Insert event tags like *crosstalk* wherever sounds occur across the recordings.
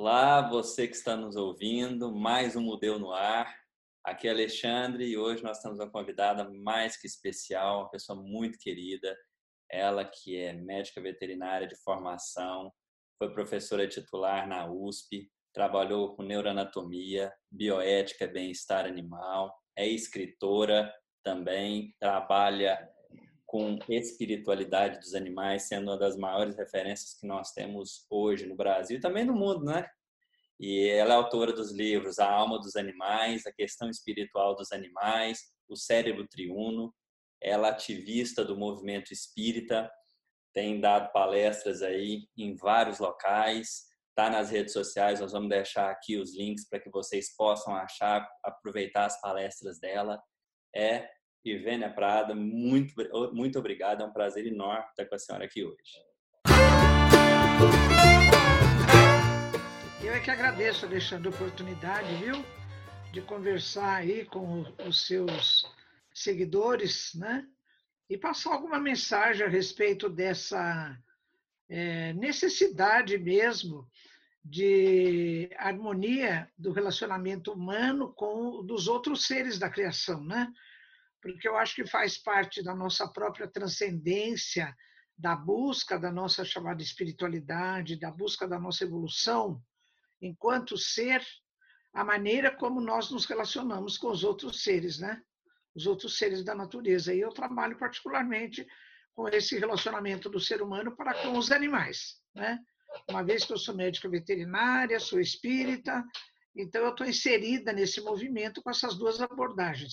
Olá, você que está nos ouvindo, mais um Mudeu no Ar. Aqui é Alexandre e hoje nós temos uma convidada mais que especial, uma pessoa muito querida. Ela que é médica veterinária de formação, foi professora titular na USP, trabalhou com neuroanatomia, bioética bem-estar animal, é escritora também, trabalha com espiritualidade dos animais, sendo uma das maiores referências que nós temos hoje no Brasil e também no mundo, né? E ela é autora dos livros A Alma dos Animais, A Questão Espiritual dos Animais, O Cérebro Triuno. Ela é ativista do movimento espírita, tem dado palestras aí em vários locais, está nas redes sociais, nós vamos deixar aqui os links para que vocês possam achar, aproveitar as palestras dela. É Ivênia Prada, muito, muito obrigado. É um prazer enorme estar com a senhora aqui hoje. Eu é que agradeço, Alexandre, a oportunidade, viu, de conversar aí com os seus seguidores, né? E passar alguma mensagem a respeito dessa é, necessidade mesmo de harmonia do relacionamento humano com dos outros seres da criação, né? Porque eu acho que faz parte da nossa própria transcendência, da busca da nossa chamada espiritualidade, da busca da nossa evolução enquanto ser, a maneira como nós nos relacionamos com os outros seres, né? Os outros seres da natureza. E eu trabalho particularmente com esse relacionamento do ser humano para com os animais, né? Uma vez que eu sou médica veterinária, sou espírita, então eu estou inserida nesse movimento com essas duas abordagens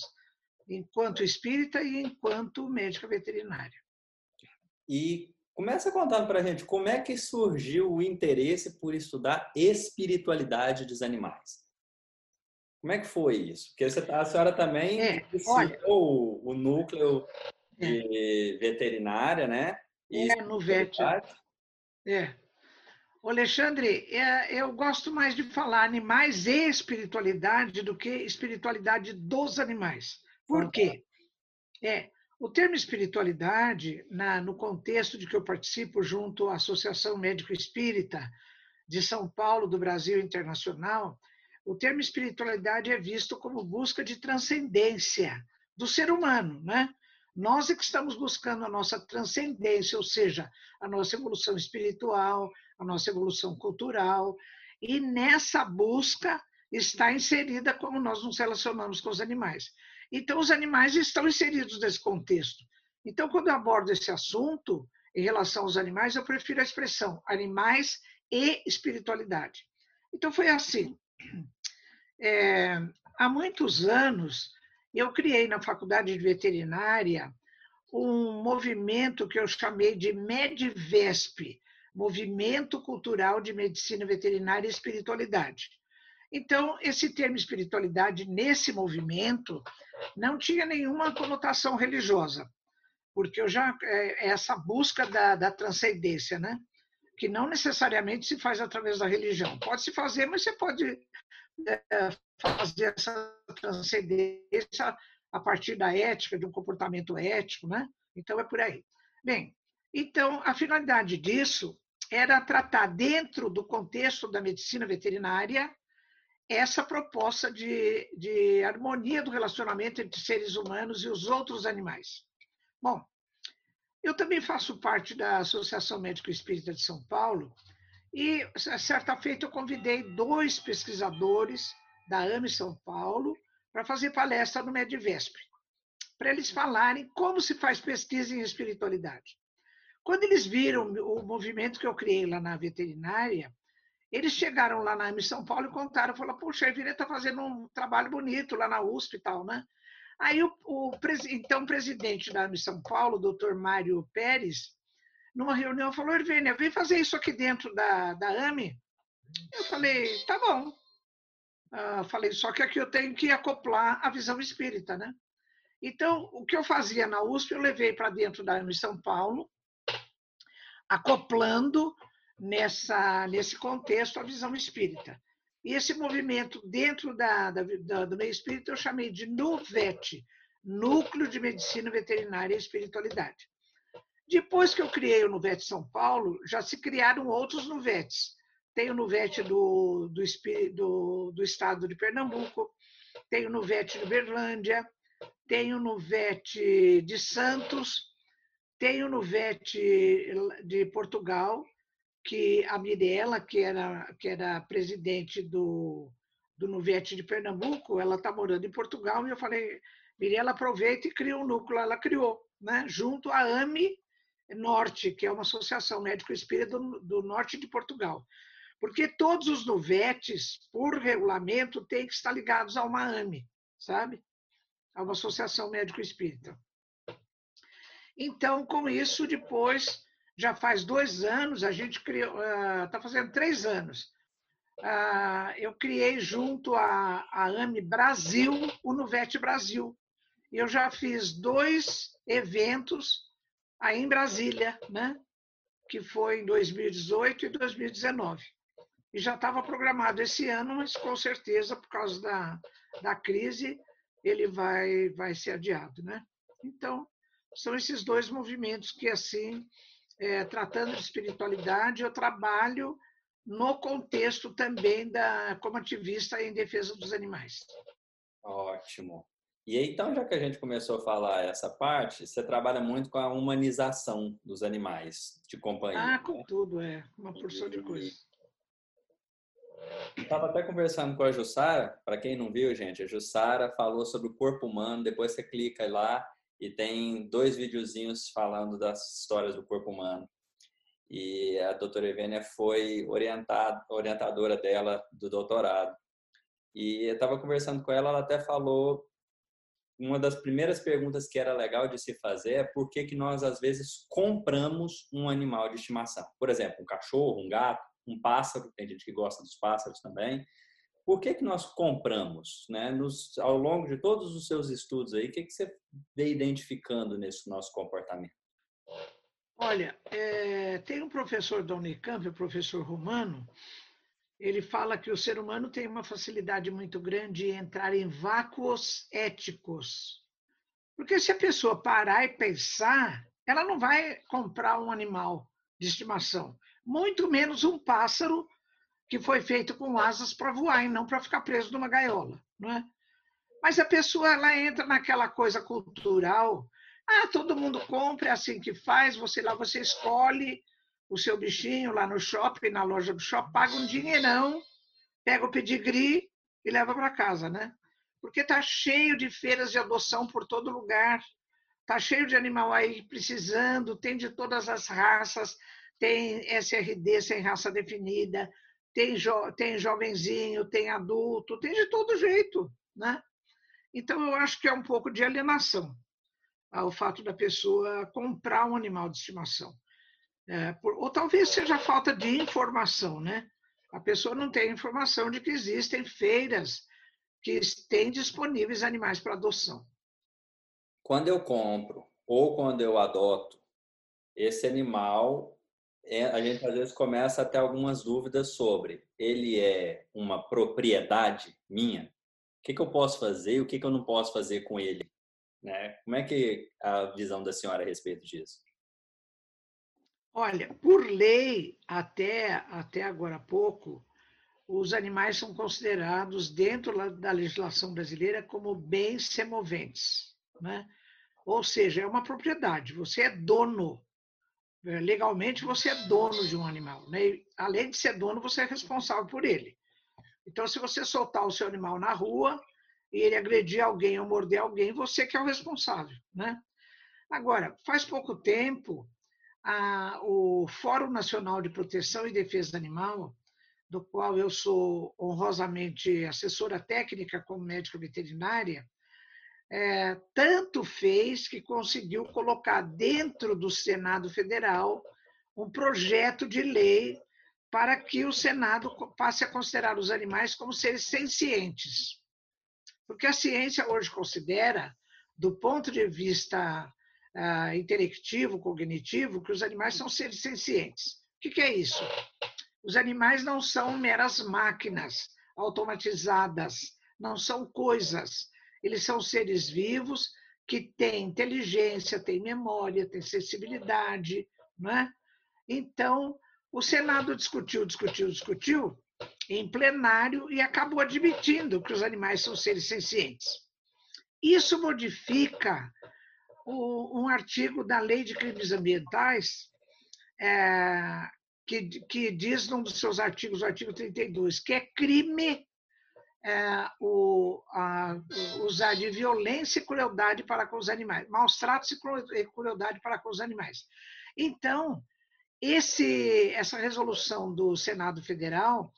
enquanto espírita e enquanto médica veterinária. E começa contando para a gente como é que surgiu o interesse por estudar espiritualidade dos animais. Como é que foi isso? Porque tá, a senhora também é, olha, o, núcleo de é. veterinária, né? E é, no VET. É. O Alexandre, é, eu gosto mais de falar animais e espiritualidade do que espiritualidade dos animais. Por quê? É, o termo espiritualidade, na, no contexto de que eu participo junto à Associação Médico Espírita de São Paulo, do Brasil Internacional, o termo espiritualidade é visto como busca de transcendência do ser humano, né? Nós é que estamos buscando a nossa transcendência, ou seja, a nossa evolução espiritual, a nossa evolução cultural, e nessa busca está inserida como nós nos relacionamos com os animais. Então, os animais estão inseridos nesse contexto. Então, quando eu abordo esse assunto em relação aos animais, eu prefiro a expressão animais e espiritualidade. Então, foi assim. É, há muitos anos, eu criei na faculdade de veterinária um movimento que eu chamei de MEDVESP, Movimento Cultural de Medicina Veterinária e Espiritualidade. Então, esse termo espiritualidade, nesse movimento, não tinha nenhuma conotação religiosa, porque eu já é, é essa busca da, da transcendência, né? que não necessariamente se faz através da religião. Pode se fazer, mas você pode é, fazer essa transcendência a partir da ética, de um comportamento ético, né? Então é por aí. Bem, então a finalidade disso era tratar dentro do contexto da medicina veterinária essa proposta de, de harmonia do relacionamento entre seres humanos e os outros animais. Bom, eu também faço parte da Associação Médico Espírita de São Paulo e, certa feita, eu convidei dois pesquisadores da AME São Paulo para fazer palestra no Medivesp, para eles falarem como se faz pesquisa em espiritualidade. Quando eles viram o movimento que eu criei lá na veterinária, eles chegaram lá na São Paulo e contaram, falaram, poxa, a Evira está fazendo um trabalho bonito lá na USP e tal, né? Aí o, o então presidente da AMI São Paulo, doutor Mário Pérez, numa reunião falou, Ervênia, vem fazer isso aqui dentro da, da AMI. Eu falei, tá bom. Uh, falei, só que aqui eu tenho que acoplar a visão espírita, né? Então, o que eu fazia na USP, eu levei para dentro da AMI São Paulo, acoplando nessa, nesse contexto a visão espírita. E esse movimento dentro da, da, do meio espírita eu chamei de NUVET, Núcleo de Medicina Veterinária e Espiritualidade. Depois que eu criei o NUVET São Paulo, já se criaram outros NUVETs, tenho no VET do, do, do, do estado de Pernambuco, tenho no VET de Berlândia, tenho no VET de Santos, tenho no VET de Portugal, que a Mirella, que era, que era presidente do, do Nuvete de Pernambuco, ela está morando em Portugal, e eu falei, Mirella, aproveita e cria um núcleo. Ela criou, né? junto à AME Norte, que é uma associação médico-espírita do, do norte de Portugal. Porque todos os nuvetes, por regulamento, têm que estar ligados a uma AME, sabe? A uma associação médico-espírita. Então, com isso, depois, já faz dois anos, a gente criou, está ah, fazendo três anos, ah, eu criei junto à, à AME Brasil o Nuvete Brasil. E eu já fiz dois eventos aí em Brasília, né? que foi em 2018 e 2019 e já estava programado esse ano, mas com certeza, por causa da, da crise, ele vai, vai ser adiado. Né? Então, são esses dois movimentos que, assim, é, tratando de espiritualidade, eu trabalho no contexto também da como ativista em defesa dos animais. Ótimo. E aí, então, já que a gente começou a falar essa parte, você trabalha muito com a humanização dos animais de companhia. Ah, com né? tudo, é. Uma porção de coisas. Estava até conversando com a Jussara, para quem não viu, gente, a Jussara falou sobre o corpo humano, depois você clica lá e tem dois videozinhos falando das histórias do corpo humano. E a doutora Evênia foi orientada, orientadora dela do doutorado. E eu estava conversando com ela, ela até falou uma das primeiras perguntas que era legal de se fazer é por que, que nós, às vezes, compramos um animal de estimação. Por exemplo, um cachorro, um gato um pássaro, tem gente que gosta dos pássaros também. Por que, que nós compramos? Né? Nos, ao longo de todos os seus estudos aí, o que, que você vem identificando nesse nosso comportamento? Olha, é, tem um professor da Unicamp, o professor Romano, ele fala que o ser humano tem uma facilidade muito grande em entrar em vácuos éticos. Porque se a pessoa parar e pensar, ela não vai comprar um animal de estimação muito menos um pássaro que foi feito com asas para voar e não para ficar preso numa gaiola, não é? Mas a pessoa ela entra naquela coisa cultural. Ah, todo mundo compra, é assim que faz. Você lá você escolhe o seu bichinho lá no shopping, na loja do shopping, paga um dinheirão, pega o pedigree e leva para casa, né? Porque tá cheio de feiras de adoção por todo lugar. Tá cheio de animal aí precisando, tem de todas as raças, tem SRD sem raça definida, tem, jo tem jovenzinho, tem adulto, tem de todo jeito, né? Então, eu acho que é um pouco de alienação o fato da pessoa comprar um animal de estimação. É, por, ou talvez seja falta de informação, né? A pessoa não tem informação de que existem feiras que têm disponíveis animais para adoção. Quando eu compro ou quando eu adoto, esse animal a gente às vezes começa a ter algumas dúvidas sobre ele é uma propriedade minha? O que, que eu posso fazer e o que, que eu não posso fazer com ele? Né? Como é que a visão da senhora a respeito disso? Olha, por lei, até, até agora há pouco, os animais são considerados, dentro da legislação brasileira, como bens semoventes. Né? Ou seja, é uma propriedade, você é dono é, legalmente você é dono de um animal, né? Além de ser dono, você é responsável por ele. Então, se você soltar o seu animal na rua e ele agredir alguém ou morder alguém, você que é o responsável, né? Agora, faz pouco tempo, a, o Fórum Nacional de Proteção e Defesa Animal, do qual eu sou honrosamente assessora técnica como médica veterinária, é, tanto fez que conseguiu colocar dentro do Senado Federal um projeto de lei para que o Senado passe a considerar os animais como seres sencientes. Porque a ciência hoje considera, do ponto de vista uh, intelectivo, cognitivo, que os animais são seres sencientes. O que, que é isso? Os animais não são meras máquinas automatizadas, não são coisas, eles são seres vivos que têm inteligência, têm memória, têm sensibilidade, não é? Então, o Senado discutiu, discutiu, discutiu em plenário e acabou admitindo que os animais são seres sencientes. Isso modifica o, um artigo da Lei de Crimes Ambientais, é, que, que diz num dos seus artigos, o artigo 32, que é crime é, o, a, usar de violência e crueldade para com os animais, maus tratos e crueldade para com os animais. Então, esse, essa resolução do Senado Federal,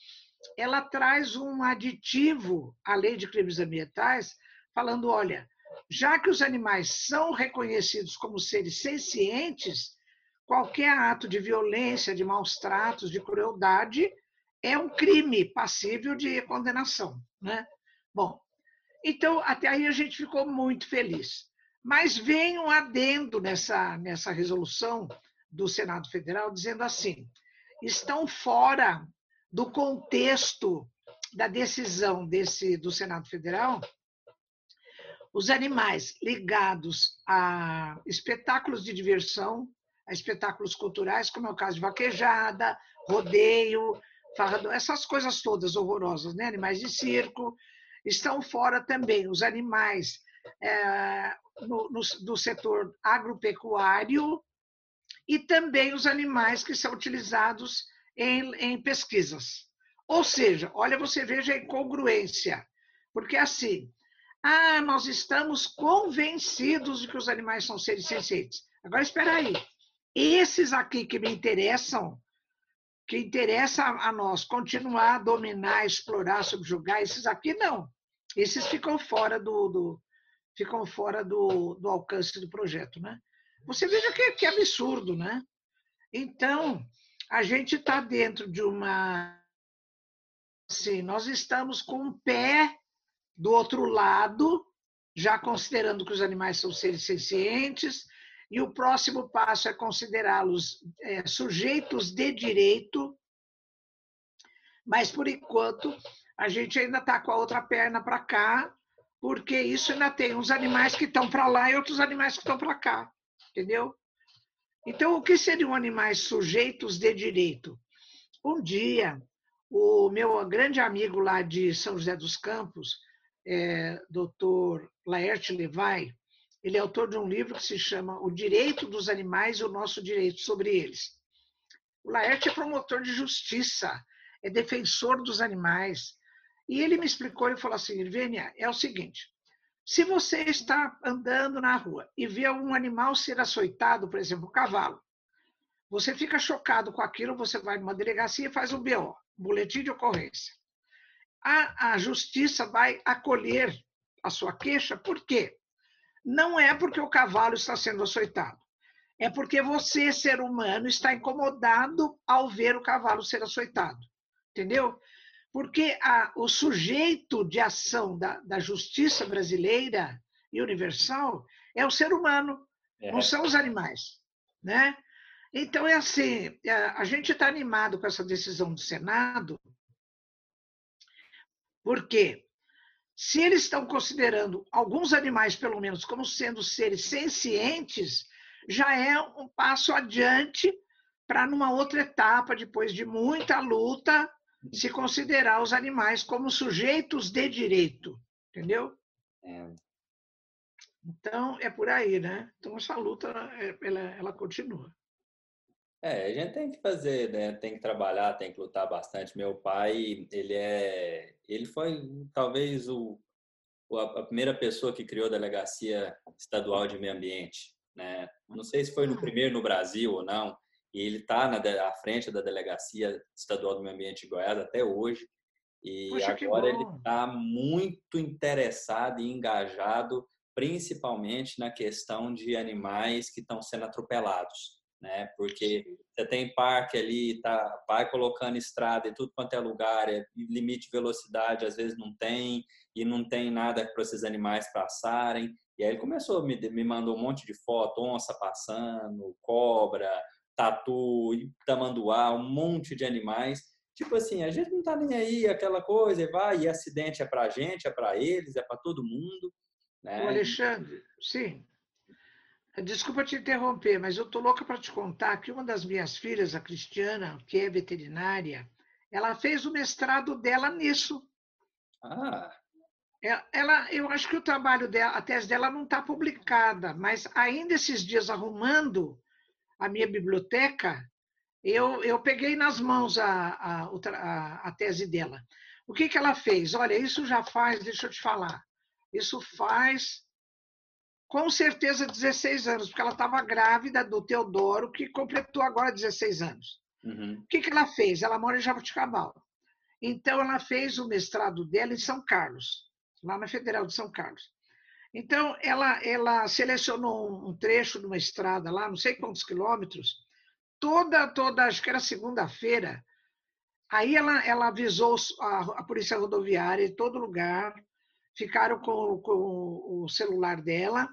ela traz um aditivo à lei de crimes ambientais, falando, olha, já que os animais são reconhecidos como seres sencientes, qualquer ato de violência, de maus tratos, de crueldade é um crime passível de condenação, né? Bom, então até aí a gente ficou muito feliz. Mas vem um adendo nessa nessa resolução do Senado Federal dizendo assim: estão fora do contexto da decisão desse do Senado Federal os animais ligados a espetáculos de diversão, a espetáculos culturais, como é o caso de vaquejada, rodeio, farrador, essas coisas todas horrorosas, né? Animais de circo, estão fora também os animais é, no, no, do setor agropecuário e também os animais que são utilizados em, em pesquisas. Ou seja, olha, você veja a incongruência, porque assim, ah, nós estamos convencidos de que os animais são seres sencientes. Agora, espera aí. Esses aqui que me interessam, que interessa a nós continuar a dominar, explorar, subjugar, esses aqui não. Esses ficam fora do, do ficam fora do, do alcance do projeto, né? Você veja que, que absurdo, né? Então, a gente está dentro de uma. Assim, nós estamos com um pé do outro lado, já considerando que os animais são seres sencientes, e o próximo passo é considerá-los é, sujeitos de direito, mas por enquanto a gente ainda está com a outra perna para cá, porque isso ainda tem uns animais que estão para lá e outros animais que estão para cá entendeu? Então, o que seriam animais sujeitos de direito? Um dia, o meu grande amigo lá de São José dos Campos, é, doutor Laerte Levay, ele é autor de um livro que se chama O Direito dos Animais e o Nosso Direito sobre Eles. O Laerte é promotor de justiça, é defensor dos animais. E ele me explicou, ele falou assim, Irvênia, é o seguinte, se você está andando na rua e vê um animal ser açoitado, por exemplo, um cavalo, você fica chocado com aquilo, você vai numa delegacia e faz um BO, boletim de ocorrência. A, a justiça vai acolher a sua queixa, por quê? Não é porque o cavalo está sendo açoitado, é porque você, ser humano, está incomodado ao ver o cavalo ser açoitado. Entendeu? Porque a, o sujeito de ação da, da justiça brasileira e universal é o ser humano, é. não são os animais. Né? Então, é assim: é, a gente está animado com essa decisão do Senado, porque se eles estão considerando alguns animais, pelo menos, como sendo seres sencientes, já é um passo adiante para, numa outra etapa, depois de muita luta, se considerar os animais como sujeitos de direito, entendeu? É. Então, é por aí, né? Então, essa luta, ela, ela continua. É, a gente tem que fazer, né? Tem que trabalhar, tem que lutar bastante. Meu pai, ele é, ele foi talvez o a primeira pessoa que criou a delegacia estadual de meio ambiente, né? Não sei se foi no ah. primeiro no Brasil ou não, e ele está à frente da Delegacia Estadual do Meio Ambiente de Goiás até hoje. E Poxa, agora ele está muito interessado e engajado, principalmente na questão de animais que estão sendo atropelados. Né? Porque você tem parque ali, tá, vai colocando estrada e tudo quanto é lugar, é, limite de velocidade às vezes não tem, e não tem nada para esses animais passarem. E aí ele começou, me, me mandou um monte de foto, onça passando, cobra, tatu, tamanduá, um monte de animais. Tipo assim, a gente não tá nem aí, aquela coisa, vai, e acidente é pra gente, é para eles, é para todo mundo. Né? O Alexandre, sim. Desculpa te interromper, mas eu tô louca para te contar que uma das minhas filhas, a Cristiana, que é veterinária, ela fez o mestrado dela nisso. Ah. É, ela, eu acho que o trabalho dela, a tese dela não está publicada, mas ainda esses dias arrumando a minha biblioteca, eu, eu peguei nas mãos a, a, a, a tese dela. O que, que ela fez? Olha, isso já faz, deixa eu te falar, isso faz com certeza 16 anos, porque ela estava grávida do Teodoro, que completou agora 16 anos. Uhum. O que, que ela fez? Ela mora em Jabuticabal. Então, ela fez o mestrado dela em São Carlos lá na Federal de São Carlos. Então, ela, ela selecionou um trecho de uma estrada lá, não sei quantos quilômetros, toda, toda, acho que era segunda-feira. Aí ela, ela avisou a, a Polícia Rodoviária em todo lugar, ficaram com, com o celular dela,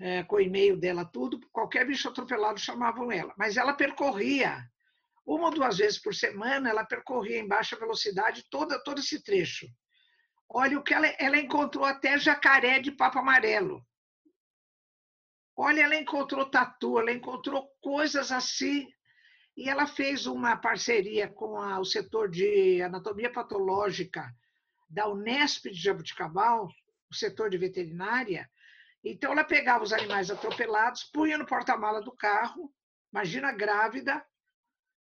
é, com o e-mail dela, tudo. Qualquer bicho atropelado chamavam ela. Mas ela percorria, uma ou duas vezes por semana, ela percorria em baixa velocidade toda, todo esse trecho. Olha o que ela, ela encontrou até jacaré de papo amarelo. Olha, ela encontrou tatu, ela encontrou coisas assim. E ela fez uma parceria com a, o setor de anatomia patológica da Unesp de Jabuticabal, o setor de veterinária. Então, ela pegava os animais atropelados, punha no porta-mala do carro, imagina grávida,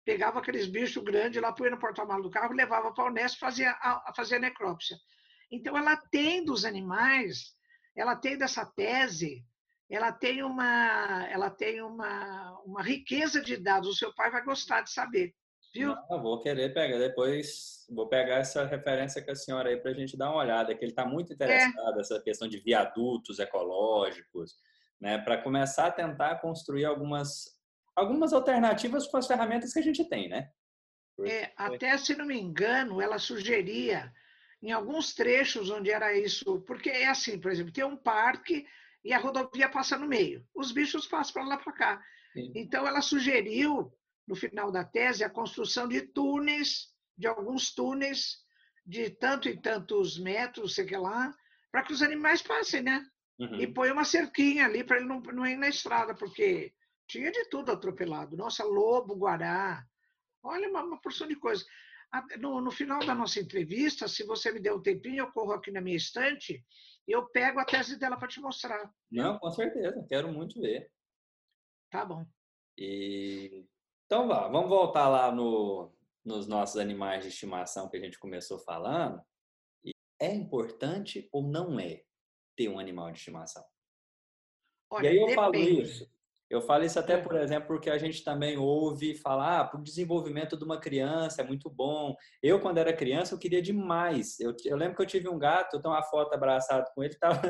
pegava aqueles bichos grandes lá, punha no porta-mala do carro, levava para a Unesp fazia a, fazia a necrópsia. Então, ela tem dos animais, ela tem dessa tese, ela tem uma, ela tem uma, uma riqueza de dados. O seu pai vai gostar de saber, viu? Não, vou querer pegar depois, vou pegar essa referência com a senhora aí para a gente dar uma olhada, que ele está muito interessado nessa é. questão de viadutos ecológicos, né? Para começar a tentar construir algumas algumas alternativas com as ferramentas que a gente tem, né? É, até se não me engano, ela sugeria em alguns trechos onde era isso, porque é assim, por exemplo, tem um parque e a rodovia passa no meio. Os bichos passam para lá para cá. Sim. Então, ela sugeriu, no final da tese, a construção de túneis, de alguns túneis, de tanto e tantos metros, sei que lá, para que os animais passem, né? Uhum. E põe uma cerquinha ali para ele não, não ir na estrada, porque tinha de tudo atropelado. Nossa, lobo, guará, olha uma, uma porção de coisas. No, no, final da nossa entrevista, se você me der um tempinho, eu corro aqui na minha estante e eu pego a tese dela para te mostrar. Não, com certeza, quero muito ver. Tá bom. E... Então vá, vamos voltar lá no, nos nossos animais de estimação que a gente começou falando. É importante ou não é ter um animal de estimação? Olha, e aí eu depende. falo isso eu falo isso até, por exemplo, porque a gente também ouve falar, ah, para o desenvolvimento de uma criança é muito bom. Eu, quando era criança, eu queria demais. Eu, eu lembro que eu tive um gato, eu tenho uma foto abraçado com ele, *laughs* tava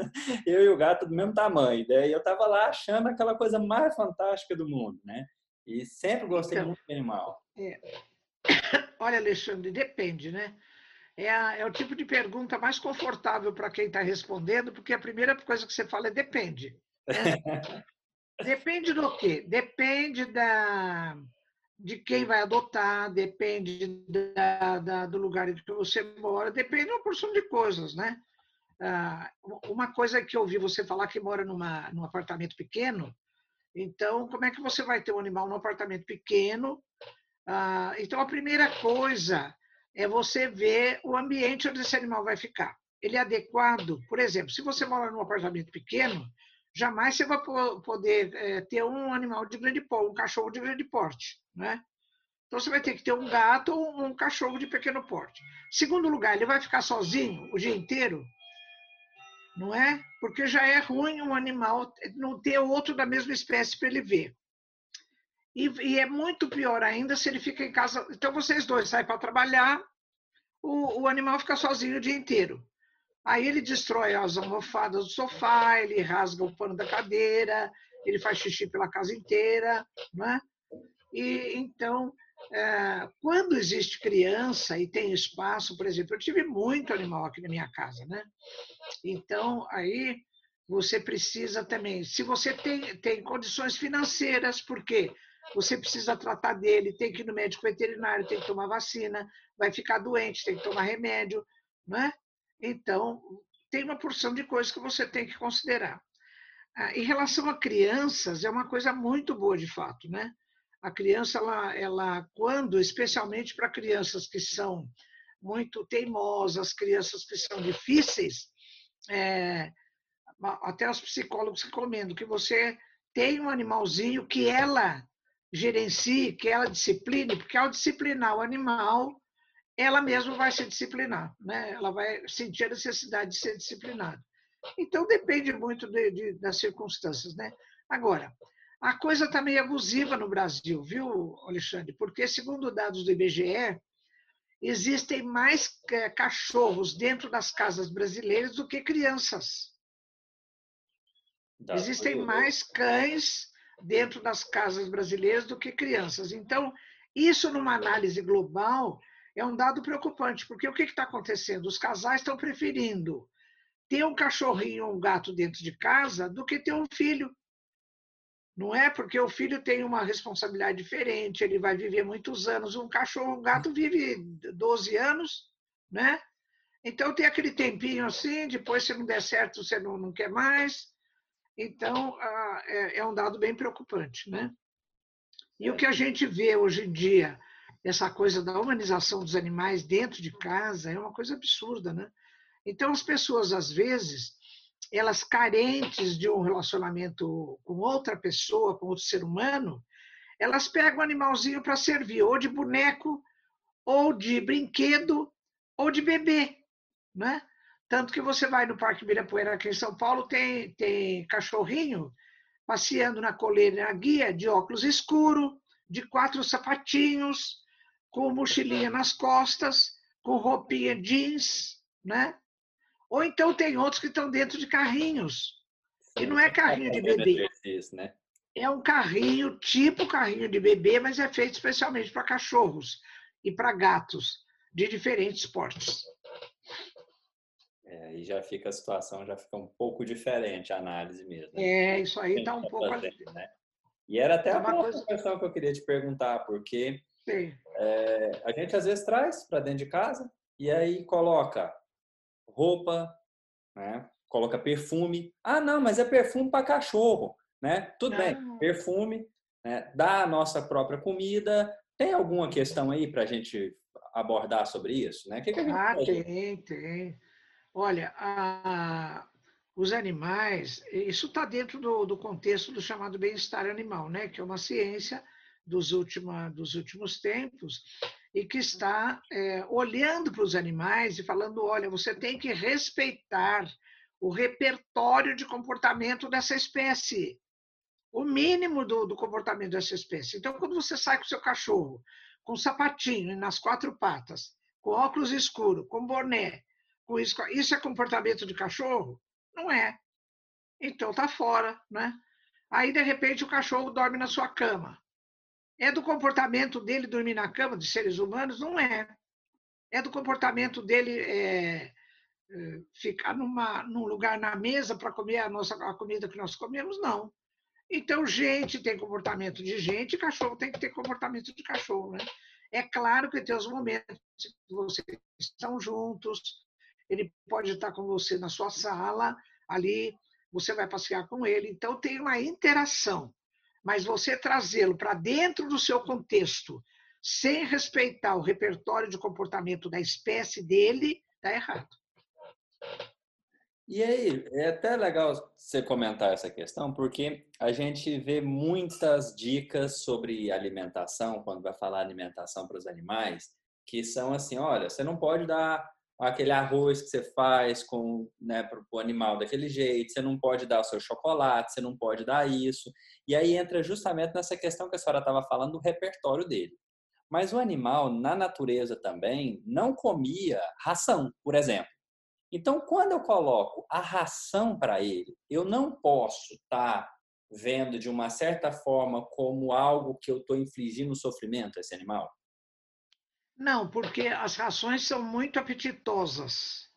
eu e o gato do mesmo tamanho. Daí eu estava lá achando aquela coisa mais fantástica do mundo, né? E sempre gostei então, muito de animal. É. *coughs* Olha, Alexandre, depende, né? É, a, é o tipo de pergunta mais confortável para quem está respondendo, porque a primeira coisa que você fala é depende. Né? *laughs* Depende do quê? Depende da, de quem vai adotar, depende da, da, do lugar em que você mora, depende de uma porção de coisas, né? Ah, uma coisa que eu ouvi você falar que mora numa, num apartamento pequeno, então como é que você vai ter um animal num apartamento pequeno? Ah, então a primeira coisa é você ver o ambiente onde esse animal vai ficar. Ele é adequado, por exemplo, se você mora num apartamento pequeno, jamais você vai poder é, ter um animal de grande porte, um cachorro de grande porte, né? Então você vai ter que ter um gato ou um cachorro de pequeno porte. Segundo lugar, ele vai ficar sozinho o dia inteiro, não é? Porque já é ruim um animal não ter outro da mesma espécie para ele ver. E, e, é muito pior ainda se ele fica em casa. Então vocês dois saem para trabalhar, o, o animal fica sozinho o dia inteiro. Aí ele destrói as almofadas do sofá, ele rasga o pano da cadeira, ele faz xixi pela casa inteira, né? E então, quando existe criança e tem espaço, por exemplo, eu tive muito animal aqui na minha casa, né? Então, aí você precisa também, se você tem, tem condições financeiras, porque você precisa tratar dele, tem que ir no médico veterinário, tem que tomar vacina, vai ficar doente, tem que tomar remédio, né? Então, tem uma porção de coisas que você tem que considerar. Ah, em relação a crianças, é uma coisa muito boa de fato, né? A criança, ela, ela quando, especialmente para crianças que são muito teimosas, crianças que são difíceis, é, até os psicólogos recomendam que você tenha um animalzinho que ela gerencie, que ela discipline, porque ao disciplinar o animal, ela mesma vai se disciplinar, né? ela vai sentir a necessidade de ser disciplinada. Então, depende muito de, de, das circunstâncias. Né? Agora, a coisa está meio abusiva no Brasil, viu, Alexandre? Porque, segundo dados do IBGE, existem mais é, cachorros dentro das casas brasileiras do que crianças. Existem mais cães dentro das casas brasileiras do que crianças. Então, isso numa análise global é um dado preocupante, porque o que está acontecendo? Os casais estão preferindo ter um cachorrinho ou um gato dentro de casa do que ter um filho. Não é porque o filho tem uma responsabilidade diferente, ele vai viver muitos anos. Um cachorro, um gato vive 12 anos, né? Então tem aquele tempinho assim, depois se não der certo, você não, não quer mais. Então é, é um dado bem preocupante, né? E o que a gente vê hoje em dia essa coisa da humanização dos animais dentro de casa é uma coisa absurda, né? Então as pessoas às vezes elas carentes de um relacionamento com outra pessoa, com outro ser humano, elas pegam o animalzinho para servir ou de boneco, ou de brinquedo, ou de bebê, né? Tanto que você vai no Parque Ibirapuera aqui em São Paulo, tem, tem cachorrinho passeando na coleira na guia de óculos escuro, de quatro sapatinhos, com mochilinha nas costas, com roupinha jeans, né? Ou então tem outros que estão dentro de carrinhos. E não é carrinho de bebê. Né? É um carrinho, tipo carrinho de bebê, mas é feito especialmente para cachorros e para gatos de diferentes portes. É, aí já fica a situação, já fica um pouco diferente a análise mesmo. Né? É, isso aí está um tá pouco. Fazendo, né? E era até é a próxima coisa... questão que eu queria te perguntar, porque é, a gente às vezes traz para dentro de casa e aí coloca roupa, né? coloca perfume. Ah, não, mas é perfume para cachorro. Né? Tudo bem, perfume, né? dá a nossa própria comida. Tem alguma questão aí para a gente abordar sobre isso? Né? Que que ah, tem, tem. Olha, a, os animais, isso está dentro do, do, contexto do chamado bem-estar animal, né? que é uma ciência dos, última, dos últimos tempos, e que está é, olhando para os animais e falando: olha, você tem que respeitar o repertório de comportamento dessa espécie, o mínimo do, do comportamento dessa espécie. Então, quando você sai com seu cachorro com sapatinho nas quatro patas, com óculos escuros, com boné, com isso, isso é comportamento de cachorro? Não é. Então tá fora, né? Aí de repente o cachorro dorme na sua cama. É do comportamento dele dormir na cama de seres humanos? Não é. É do comportamento dele é, é, ficar numa, num lugar na mesa para comer a, nossa, a comida que nós comemos? Não. Então, gente tem comportamento de gente, cachorro tem que ter comportamento de cachorro. Né? É claro que tem os momentos que vocês estão juntos, ele pode estar com você na sua sala, ali, você vai passear com ele. Então, tem uma interação mas você trazê-lo para dentro do seu contexto, sem respeitar o repertório de comportamento da espécie dele, está errado. E aí, é até legal você comentar essa questão, porque a gente vê muitas dicas sobre alimentação, quando vai falar alimentação para os animais, que são assim: olha, você não pode dar aquele arroz que você faz com né, para o animal daquele jeito, você não pode dar o seu chocolate, você não pode dar isso. E aí entra justamente nessa questão que a senhora estava falando do repertório dele. Mas o animal, na natureza também, não comia ração, por exemplo. Então, quando eu coloco a ração para ele, eu não posso estar tá vendo de uma certa forma como algo que eu estou infligindo sofrimento a esse animal. Não, porque as rações são muito apetitosas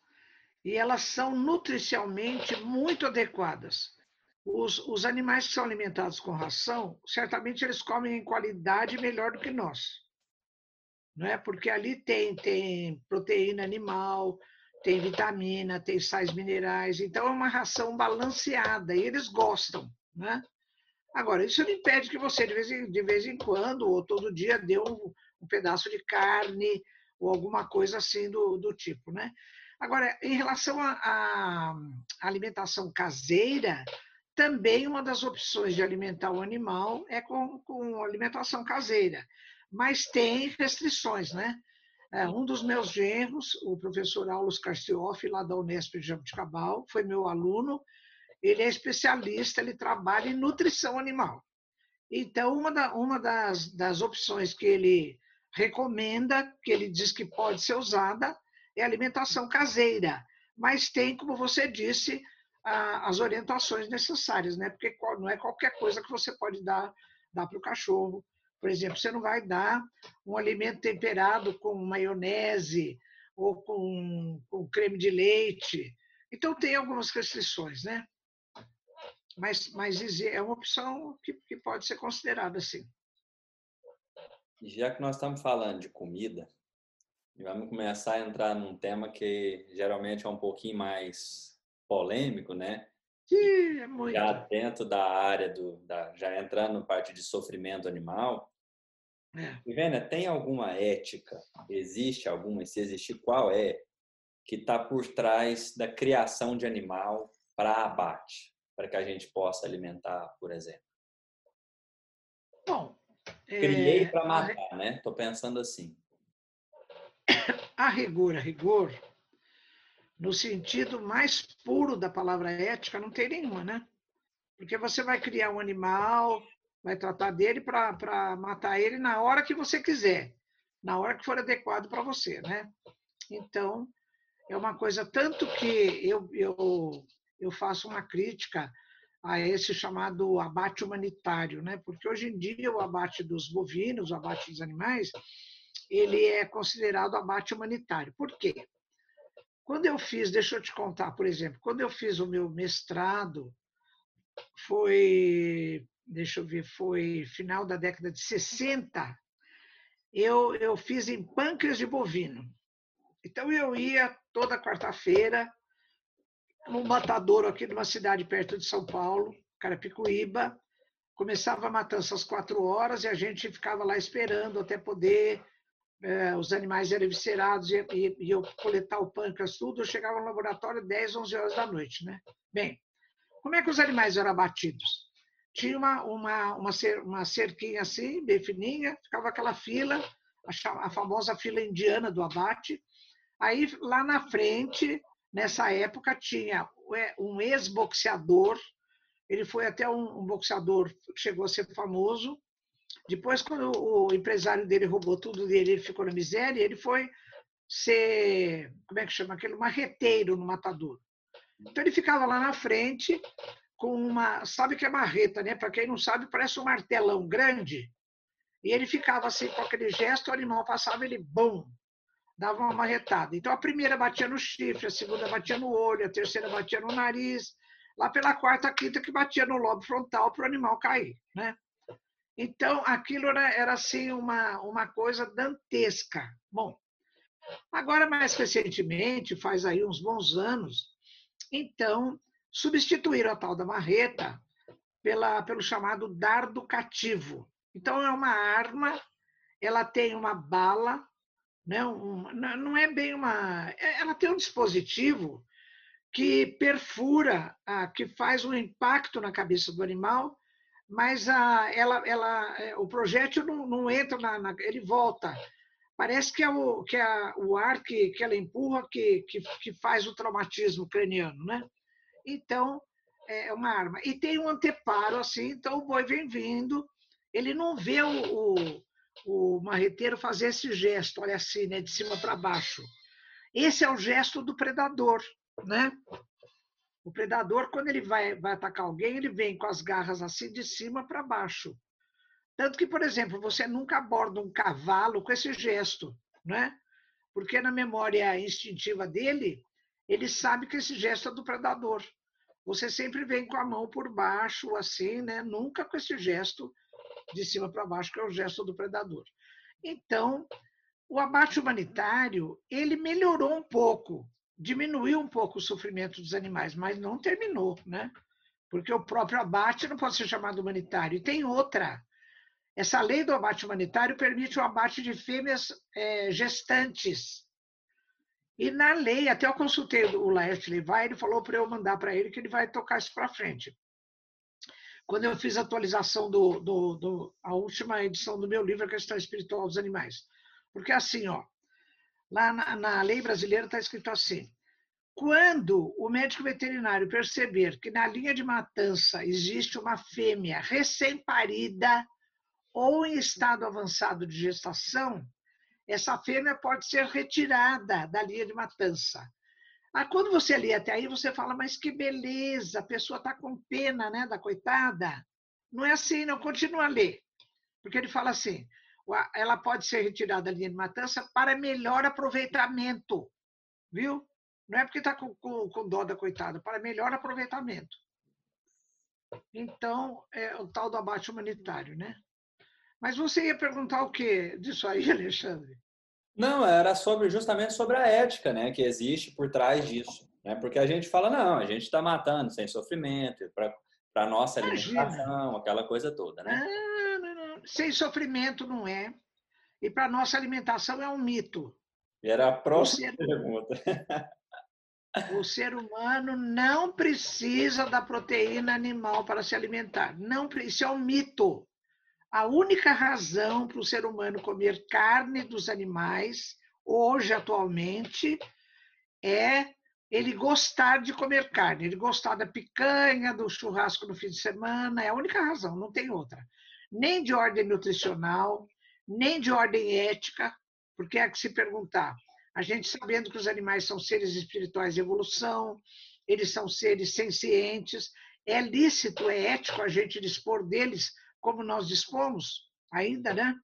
e elas são nutricionalmente muito adequadas. Os, os, animais que são alimentados com ração, certamente eles comem em qualidade melhor do que nós. Não é? Porque ali tem, tem proteína animal, tem vitamina, tem sais minerais, então é uma ração balanceada e eles gostam, né? Agora, isso não impede que você, de vez em, de vez em quando, ou todo dia, dê um, um pedaço de carne ou alguma coisa assim do, do tipo, né? Agora, em relação à alimentação caseira, também uma das opções de alimentar o animal é com, com alimentação caseira, mas tem restrições, né? É, um dos meus genros, o professor Aulos Carcioff, lá da Unesp de Jabuticabal, foi meu aluno. Ele é especialista, ele trabalha em nutrição animal. Então, uma, da, uma das, das opções que ele recomenda, que ele diz que pode ser usada, é alimentação caseira. Mas tem, como você disse, as orientações necessárias, né? Porque não é qualquer coisa que você pode dar, dar para o cachorro. Por exemplo, você não vai dar um alimento temperado com maionese ou com, com creme de leite. Então, tem algumas restrições, né? Mas, mas é uma opção que, que pode ser considerada, sim. Já que nós estamos falando de comida, vamos começar a entrar num tema que geralmente é um pouquinho mais polêmico, né? Sim, é muito. Já dentro da área do, da, já entrando no parte de sofrimento animal. É. Ivênia, tem alguma ética? Existe alguma? Se existir, qual é? Que está por trás da criação de animal para abate, para que a gente possa alimentar, por exemplo. Criei é... para matar, né? Estou pensando assim. A rigor, a rigor, no sentido mais puro da palavra ética, não tem nenhuma, né? Porque você vai criar um animal, vai tratar dele para matar ele na hora que você quiser, na hora que for adequado para você, né? Então, é uma coisa tanto que eu, eu, eu faço uma crítica a esse chamado abate humanitário, né? Porque hoje em dia o abate dos bovinos, o abate dos animais, ele é considerado abate humanitário. Por quê? Quando eu fiz, deixa eu te contar, por exemplo, quando eu fiz o meu mestrado, foi, deixa eu ver, foi final da década de 60, eu, eu fiz em pâncreas de bovino. Então eu ia toda quarta-feira num matadouro aqui numa cidade perto de São Paulo, Carapicuíba, começava a matança às quatro horas e a gente ficava lá esperando até poder é, os animais eram viscerados e, e, e, eu coletar o pâncreas, tudo, eu chegava no laboratório 10, 11 horas da noite. Né? Bem, como é que os animais eram abatidos? Tinha uma, uma, uma, cer, uma cerquinha assim, bem fininha, ficava aquela fila, a, a famosa fila indiana do abate. Aí, lá na frente, nessa época, tinha é, um ex-boxeador, ele foi até um, um boxeador que chegou a ser famoso, depois, quando o empresário dele roubou tudo dele, ele ficou na miséria, ele foi ser, como é que chama aquele? Marreteiro no matador. Então, ele ficava lá na frente com uma, sabe que é marreta, né? Para quem não sabe, parece um martelão grande. E ele ficava assim, com aquele gesto, o animal passava, ele, bum, dava uma marretada. Então, a primeira batia no chifre, a segunda batia no olho, a terceira batia no nariz, lá pela quarta, quinta que batia no lobo frontal para o animal cair, né? Então, aquilo era, era assim uma, uma coisa dantesca. Bom, agora mais recentemente, faz aí uns bons anos, então substituíram a tal da marreta pela, pelo chamado dardo cativo. Então, é uma arma, ela tem uma bala, né? Não é bem uma. É, ela tem um dispositivo que perfura, que faz um impacto na cabeça do animal mas a, ela, ela, é, o projétil não, não entra na, na, ele volta. Parece que é o, que é o ar que, que ela empurra que, que, que faz o traumatismo craniano, né? Então, é uma arma. E tem um anteparo assim, então o boi vem vindo, ele não vê o, o, o marreteiro fazer esse gesto, olha assim, né, de cima para baixo. Esse é o gesto do predador, né? O predador, quando ele vai, vai atacar alguém, ele vem com as garras assim de cima para baixo. Tanto que, por exemplo, você nunca aborda um cavalo com esse gesto, né? Porque na memória instintiva dele, ele sabe que esse gesto é do predador. Você sempre vem com a mão por baixo, assim, né? Nunca com esse gesto de cima para baixo, que é o gesto do predador. Então, o abate humanitário, ele melhorou um pouco diminuiu um pouco o sofrimento dos animais, mas não terminou, né? Porque o próprio abate não pode ser chamado humanitário. E tem outra. Essa lei do abate humanitário permite o abate de fêmeas é, gestantes. E na lei, até eu consultei o Laerte Levi, ele falou para eu mandar para ele que ele vai tocar isso para frente. Quando eu fiz a atualização do, do, do, a última edição do meu livro, A Questão Espiritual dos Animais. Porque assim, ó, lá na, na lei brasileira está escrito assim: quando o médico veterinário perceber que na linha de matança existe uma fêmea recém-parida ou em estado avançado de gestação, essa fêmea pode ser retirada da linha de matança. Ah, quando você lê até aí, você fala, mas que beleza, a pessoa está com pena né, da coitada. Não é assim, não, continua a ler. Porque ele fala assim, ela pode ser retirada da linha de matança para melhor aproveitamento, viu? Não é porque está com, com, com, dó da coitada, para melhor aproveitamento. Então, é o tal do abate humanitário, né? Mas você ia perguntar o que disso aí, *laughs* Alexandre? Não, era sobre justamente sobre a ética, né, que existe por trás disso, né? Porque a gente fala não, a gente está matando sem sofrimento para nossa alimentação, aquela coisa toda, né? Não, não, não. Sem sofrimento não é. E para nossa alimentação é um mito. E era a próxima ser... pergunta. *laughs* O ser humano não precisa da proteína animal para se alimentar. Não, isso é um mito. A única razão para o ser humano comer carne dos animais, hoje, atualmente, é ele gostar de comer carne, ele gostar da picanha, do churrasco no fim de semana, é a única razão, não tem outra. Nem de ordem nutricional, nem de ordem ética, porque é que se perguntar, a gente sabendo que os animais são seres espirituais de evolução, eles são seres sencientes, é lícito, é ético a gente dispor deles como nós dispomos ainda, né?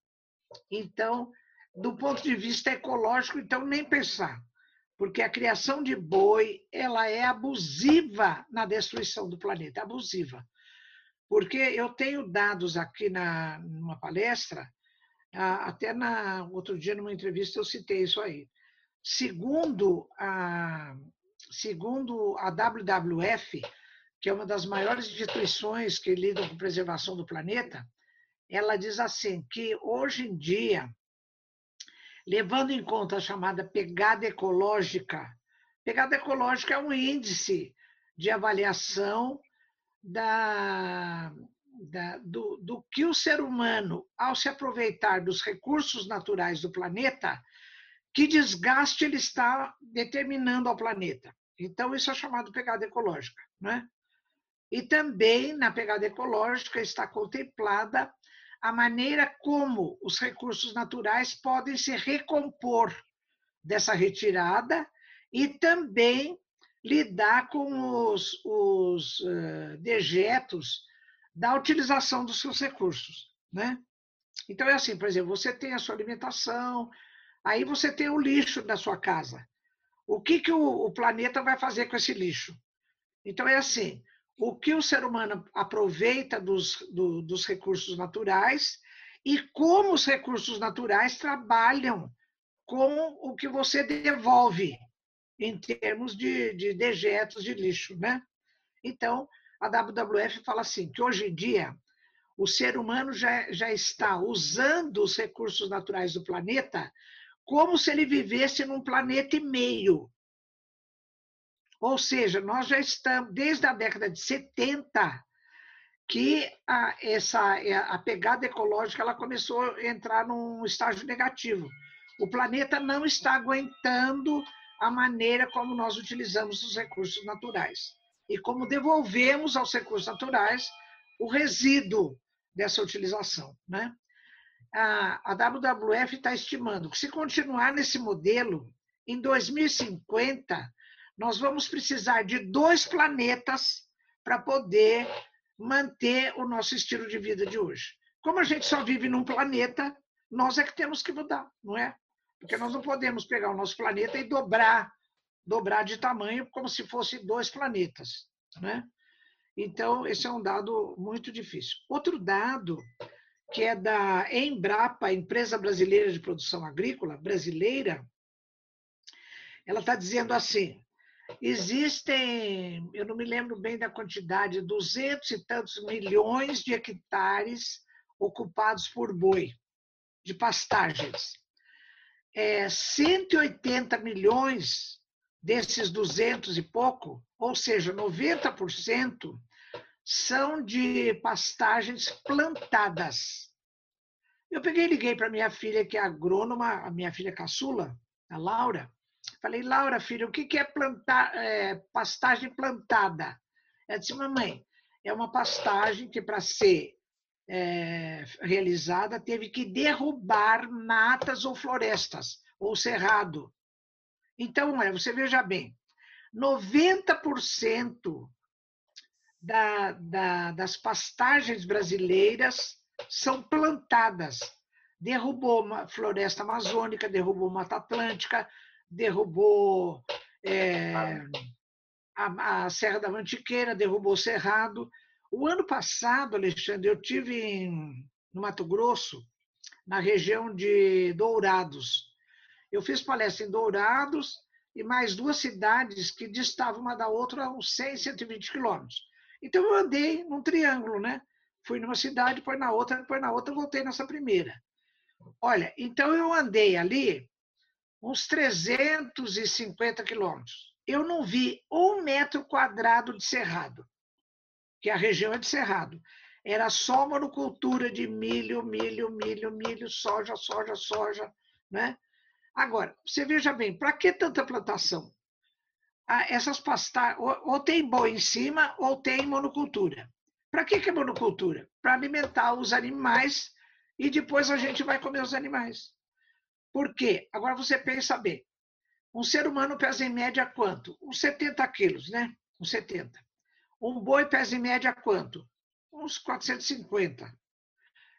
Então, do ponto de vista ecológico, então nem pensar, porque a criação de boi ela é abusiva na destruição do planeta, abusiva. Porque eu tenho dados aqui na numa palestra, até na outro dia numa entrevista eu citei isso aí. Segundo a segundo a WWF, que é uma das maiores instituições que lidam com preservação do planeta, ela diz assim que hoje em dia, levando em conta a chamada pegada ecológica, pegada ecológica é um índice de avaliação da, da, do, do que o ser humano, ao se aproveitar dos recursos naturais do planeta, que desgaste ele está determinando ao planeta. Então, isso é chamado pegada ecológica. Né? E também na pegada ecológica está contemplada a maneira como os recursos naturais podem se recompor dessa retirada e também lidar com os, os uh, dejetos da utilização dos seus recursos, né? Então é assim, por exemplo, você tem a sua alimentação, aí você tem o lixo da sua casa. O que, que o, o planeta vai fazer com esse lixo? Então é assim, o que o ser humano aproveita dos, do, dos recursos naturais e como os recursos naturais trabalham com o que você devolve em termos de, de dejetos de lixo, né? Então, a WWF fala assim, que hoje em dia o ser humano já, já está usando os recursos naturais do planeta como se ele vivesse num planeta e meio. Ou seja, nós já estamos, desde a década de 70, que a, essa, a pegada ecológica ela começou a entrar num estágio negativo. O planeta não está aguentando a maneira como nós utilizamos os recursos naturais e como devolvemos aos recursos naturais o resíduo dessa utilização. Né? A, a WWF está estimando que, se continuar nesse modelo, em 2050, nós vamos precisar de dois planetas para poder manter o nosso estilo de vida de hoje. Como a gente só vive num planeta, nós é que temos que mudar, não é? Porque nós não podemos pegar o nosso planeta e dobrar, dobrar de tamanho como se fosse dois planetas, né? Então, esse é um dado muito difícil. Outro dado que é da Embrapa, Empresa Brasileira de Produção Agrícola, brasileira, ela está dizendo assim: existem, eu não me lembro bem da quantidade, duzentos e tantos milhões de hectares ocupados por boi, de pastagens. É, 180 milhões desses 200 e pouco, ou seja, 90%, são de pastagens plantadas. Eu peguei e liguei para minha filha, que é agrônoma, a minha filha caçula, a Laura. Falei, Laura, filha, o que é, plantar, é, pastagem plantada? Ela disse, mamãe, é uma pastagem que, para ser é, realizada, teve que derrubar matas ou florestas, ou cerrado. Então, você veja bem, 90% da, da, das pastagens brasileiras são plantadas. Derrubou uma floresta amazônica, derrubou Mata Atlântica, derrubou é, a, a, Serra da Mantiqueira, derrubou o Cerrado. O ano passado, Alexandre, eu tive em, no Mato Grosso, na região de Dourados. Eu fiz palestra em Dourados e mais duas cidades que distavam uma da outra a uns 100, 120 quilômetros. Então eu andei num triângulo, né? Fui numa cidade, depois na outra, depois na outra, voltei nessa primeira. Olha, então eu andei ali uns 350 quilômetros. Eu não vi um metro quadrado de cerrado, que a região é de cerrado. Era só monocultura de milho, milho, milho, milho, soja, soja, soja, né? Agora, você veja bem, para que tanta plantação? Ah, essas pastagens, ou, ou tem boi em cima, ou tem monocultura. Para que, que é monocultura? Para alimentar os animais e depois a gente vai comer os animais. Por quê? Agora você pensa bem. Um ser humano pesa em média quanto? Uns 70 quilos, né? Uns 70. Um boi pesa em média quanto? Uns 450.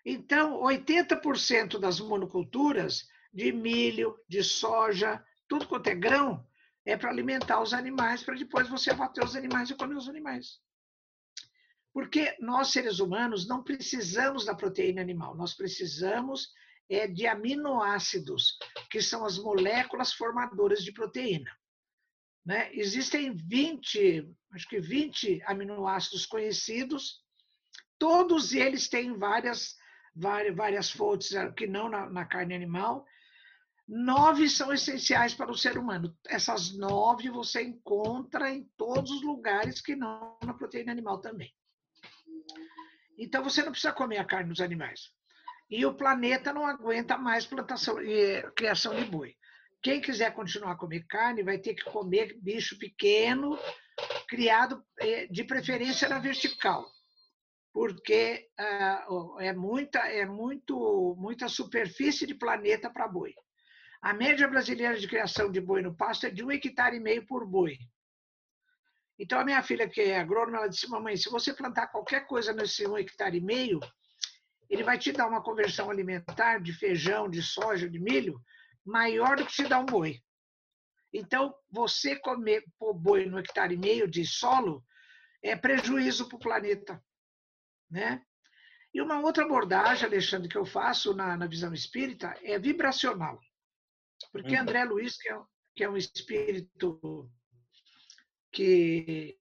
Então, 80% das monoculturas de milho, de soja, tudo quanto é grão, é para alimentar os animais, para depois você abater os animais e comer os animais. Porque nós, seres humanos, não precisamos da proteína animal, nós precisamos é, de aminoácidos, que são as moléculas formadoras de proteína. Né? Existem 20, acho que 20 aminoácidos conhecidos, todos eles têm várias, várias, várias fontes que não na, na carne animal, Nove são essenciais para o ser humano. Essas nove você encontra em todos os lugares que não na proteína animal também. Então você não precisa comer a carne dos animais. E o planeta não aguenta mais plantação e criação de boi. Quem quiser continuar a comer carne vai ter que comer bicho pequeno, criado eh, de preferência na vertical, porque uh, é muita é muito muita superfície de planeta para boi. A média brasileira de criação de boi no pasto é de um hectare e meio por boi. Então, a minha filha, que é agrônoma, ela disse: Mamãe, se você plantar qualquer coisa nesse um hectare e meio, ele vai te dar uma conversão alimentar de feijão, de soja, de milho, maior do que te dá um boi. Então, você comer boi no hectare e meio de solo é prejuízo para o planeta. Né? E uma outra abordagem, Alexandre, que eu faço na, na visão espírita é vibracional. Porque uhum. André Luiz, que é, que é um espírito que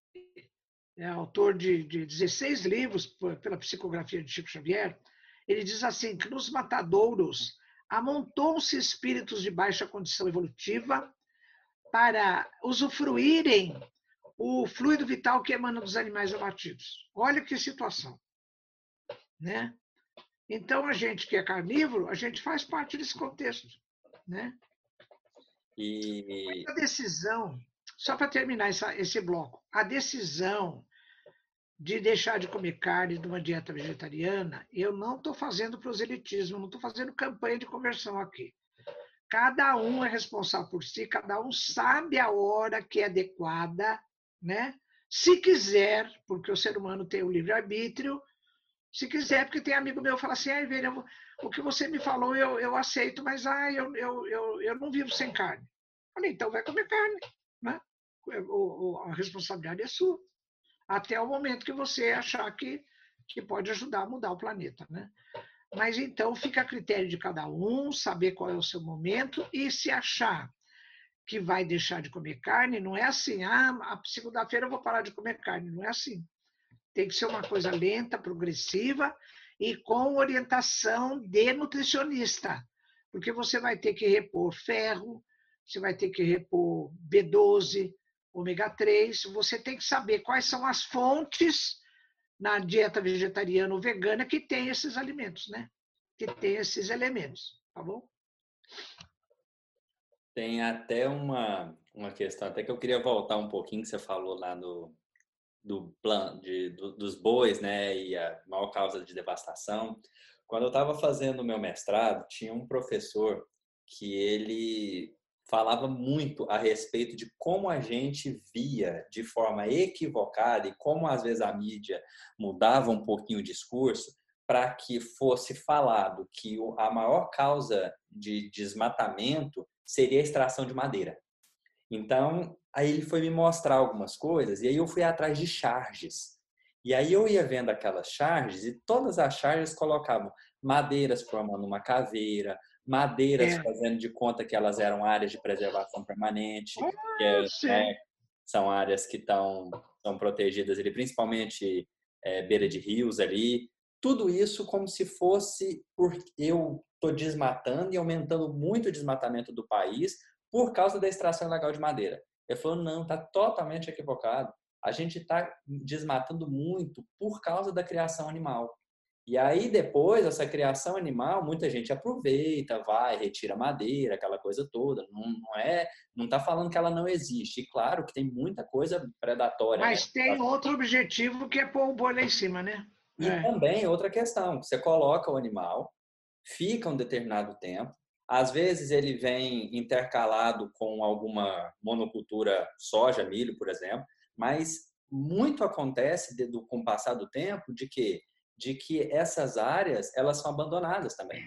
é autor de, de 16 livros pela psicografia de Chico Xavier, ele diz assim que nos matadouros amontou-se espíritos de baixa condição evolutiva para usufruírem o fluido vital que emana dos animais abatidos. Olha que situação, né? Então a gente que é carnívoro, a gente faz parte desse contexto, né? E... A decisão, só para terminar essa, esse bloco, a decisão de deixar de comer carne de uma dieta vegetariana, eu não estou fazendo proselitismo, não estou fazendo campanha de conversão aqui. Cada um é responsável por si, cada um sabe a hora que é adequada, né? Se quiser, porque o ser humano tem o livre-arbítrio, se quiser, porque tem amigo meu que fala assim, ah, velho, o que você me falou eu, eu aceito, mas ah, eu, eu, eu, eu não vivo sem carne. Falei, então vai comer carne. Né? O, o, a responsabilidade é sua. Até o momento que você achar que, que pode ajudar a mudar o planeta. Né? Mas então fica a critério de cada um, saber qual é o seu momento e se achar que vai deixar de comer carne, não é assim, ah, a segunda-feira eu vou parar de comer carne, não é assim. Tem que ser uma coisa lenta, progressiva e com orientação de nutricionista, porque você vai ter que repor ferro, você vai ter que repor B12, ômega 3, você tem que saber quais são as fontes na dieta vegetariana ou vegana que tem esses alimentos, né? Que tem esses elementos, tá bom? Tem até uma, uma questão, até que eu queria voltar um pouquinho que você falou lá no, do plano de, do, dos bois, né, e a maior causa de devastação. Quando eu estava fazendo o meu mestrado, tinha um professor que ele falava muito a respeito de como a gente via de forma equivocada e como às vezes a mídia mudava um pouquinho o discurso para que fosse falado que a maior causa de desmatamento seria a extração de madeira. Então, aí ele foi me mostrar algumas coisas e aí eu fui atrás de charges. E aí eu ia vendo aquelas charges e todas as charges colocavam madeiras formando uma caveira, madeiras é. fazendo de conta que elas eram áreas de preservação permanente, que é, né, são áreas que estão são protegidas ali, principalmente é, beira de rios ali. Tudo isso como se fosse porque eu estou desmatando e aumentando muito o desmatamento do país por causa da extração ilegal de madeira. Ele falou, não, está totalmente equivocado. A gente está desmatando muito por causa da criação animal. E aí depois, essa criação animal, muita gente aproveita, vai, retira madeira, aquela coisa toda. Não, não é, não está falando que ela não existe. E claro que tem muita coisa predatória. Mas né? tem outro objetivo que é pôr o boi lá em cima, né? E é. também outra questão, você coloca o animal, fica um determinado tempo. Às vezes ele vem intercalado com alguma monocultura soja, milho, por exemplo, mas muito acontece de, do, com o passar do tempo de que de que essas áreas elas são abandonadas também.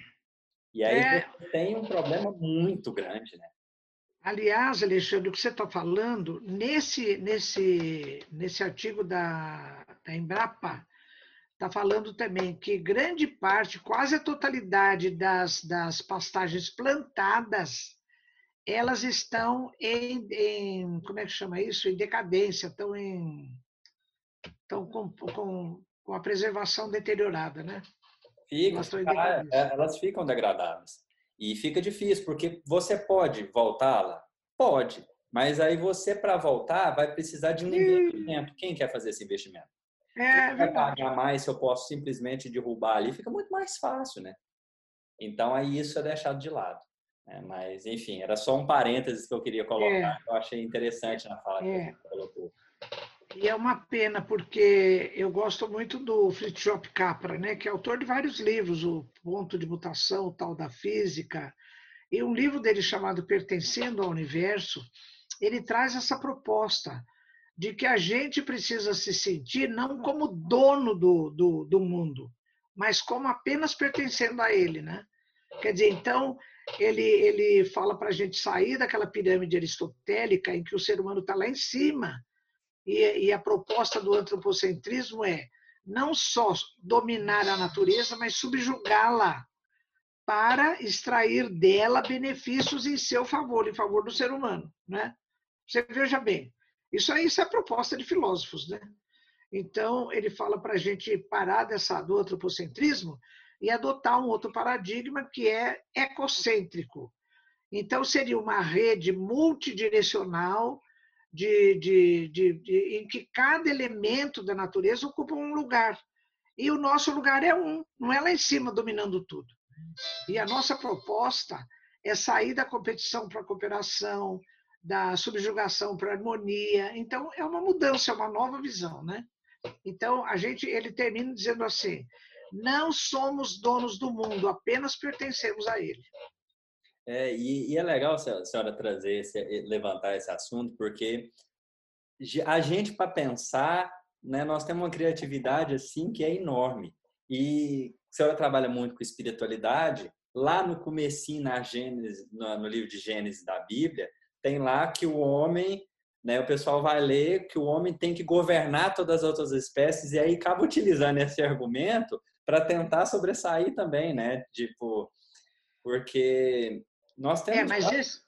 E aí é... tem um problema muito grande, né? Aliás, Alexandre, o que você está falando, nesse, nesse, nesse artigo da, da Embrapa, está falando também que grande parte, quase a totalidade das, das pastagens plantadas, elas estão em, em, como é que chama isso? Em decadência, estão em estão com, com, com a preservação deteriorada, né? Fica, elas, ah, é, elas ficam degradadas. E fica difícil, porque você pode voltá-la? Pode. Mas aí você, para voltar, vai precisar de um investimento. Quem quer fazer esse investimento? É, vai pagar mais se eu posso simplesmente derrubar ali, fica muito mais fácil, né? Então aí isso é deixado de lado. Né? Mas, enfim, era só um parênteses que eu queria colocar, é. eu achei interessante na fala é. que você colocou. E é uma pena, porque eu gosto muito do Fritjof Capra, né, que é autor de vários livros, o Ponto de Mutação, o Tal da Física, e um livro dele chamado Pertencendo ao Universo, ele traz essa proposta de que a gente precisa se sentir não como dono do, do, do mundo, mas como apenas pertencendo a ele, né? Quer dizer, então, ele, ele fala para a gente sair daquela pirâmide aristotélica em que o ser humano está lá em cima, e, e a proposta do antropocentrismo é não só dominar a natureza, mas subjugá-la para extrair dela benefícios em seu favor, em favor do ser humano, né? Você veja bem, isso aí isso é proposta de filósofos, né? Então, ele fala para a gente parar dessa, do antropocentrismo e adotar um outro paradigma que é ecocêntrico. Então, seria uma rede multidirecional de, de, de, de, em que cada elemento da natureza ocupa um lugar. E o nosso lugar é um, não é lá em cima dominando tudo. E a nossa proposta é sair da competição para a cooperação, da subjugação para a harmonia. Então, é uma mudança, é uma nova visão, né? Então, a gente, ele termina dizendo assim: não somos donos do mundo, apenas pertencemos a ele. É, e, e, é legal a senhora trazer, esse, levantar esse assunto, porque a gente, para pensar, né, nós temos uma criatividade assim que é enorme. E a senhora trabalha muito com espiritualidade, lá no comecinho, na Gênesis, no, no livro de Gênesis da Bíblia, tem lá que o homem, né, o pessoal vai ler que o homem tem que governar todas as outras espécies e aí acaba utilizando esse argumento para tentar sobressair também, né? Tipo, porque nós é, temos. É, mas esse,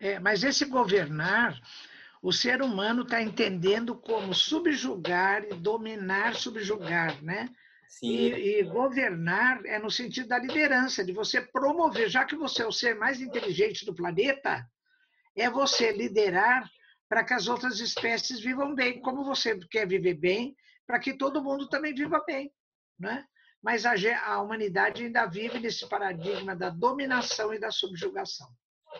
É, mas esse governar, o ser humano está entendendo como subjugar e dominar, subjugar, né? E, e, governar é no sentido da liderança, de você promover, já que você é o ser mais inteligente do planeta, é você liderar para que as outras espécies vivam bem, como você quer viver bem, para que todo mundo também viva bem, né? Mas a, a humanidade ainda vive nesse paradigma da dominação e da subjugação.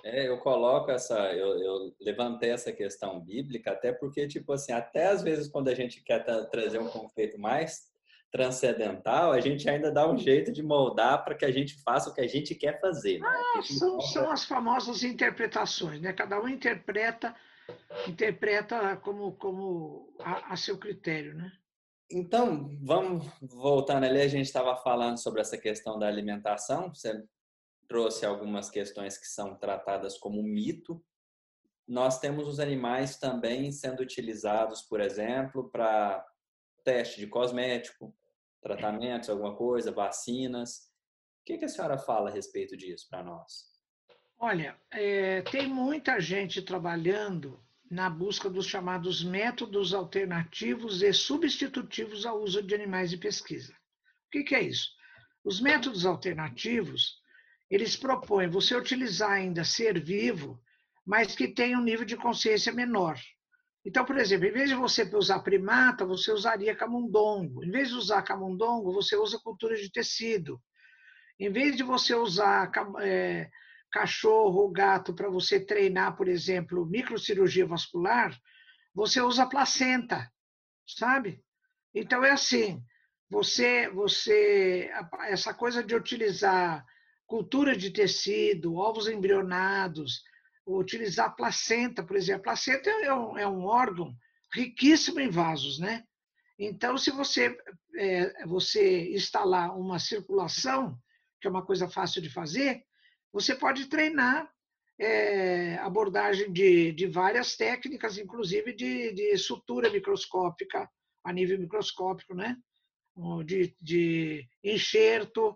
É, eu coloco essa, eu, eu, levantei essa questão bíblica até porque, tipo assim, até às vezes quando a gente quer trazer um conceito mais transcendental, a gente ainda dá um jeito de moldar para que a gente faça o que a gente quer fazer. Né? Ah, são, são as famosas interpretações, né? Cada um interpreta interpreta como, como a, a seu critério, né? Então, vamos voltando ali, a gente estava falando sobre essa questão da alimentação, você trouxe algumas questões que são tratadas como mito. Nós temos os animais também sendo utilizados, por exemplo, para teste de cosmético, tratamentos, alguma coisa, vacinas. O que, a senhora fala a respeito disso para nós? Olha, é, tem muita gente trabalhando na busca dos chamados métodos alternativos e substitutivos ao uso de animais de pesquisa. O que, que é isso? Os métodos alternativos, eles propõem você utilizar ainda ser vivo, mas que tenha um nível de consciência menor. Então, por exemplo, em vez de você usar primata, você usaria camundongo. Em vez de usar camundongo, você usa cultura de tecido. Em vez de você usar é, cachorro ou gato para você treinar, por exemplo, microcirurgia vascular, você usa placenta, sabe? Então é assim, você, você, essa coisa de utilizar cultura de tecido, ovos embrionados, utilizar placenta, por exemplo. Placenta é um, é um órgão riquíssimo em vasos, né? Então, se você, é, você instalar uma circulação, que é uma coisa fácil de fazer, você pode treinar é, abordagem de, de várias técnicas, inclusive de, de sutura microscópica, a nível microscópico, né? De, de enxerto.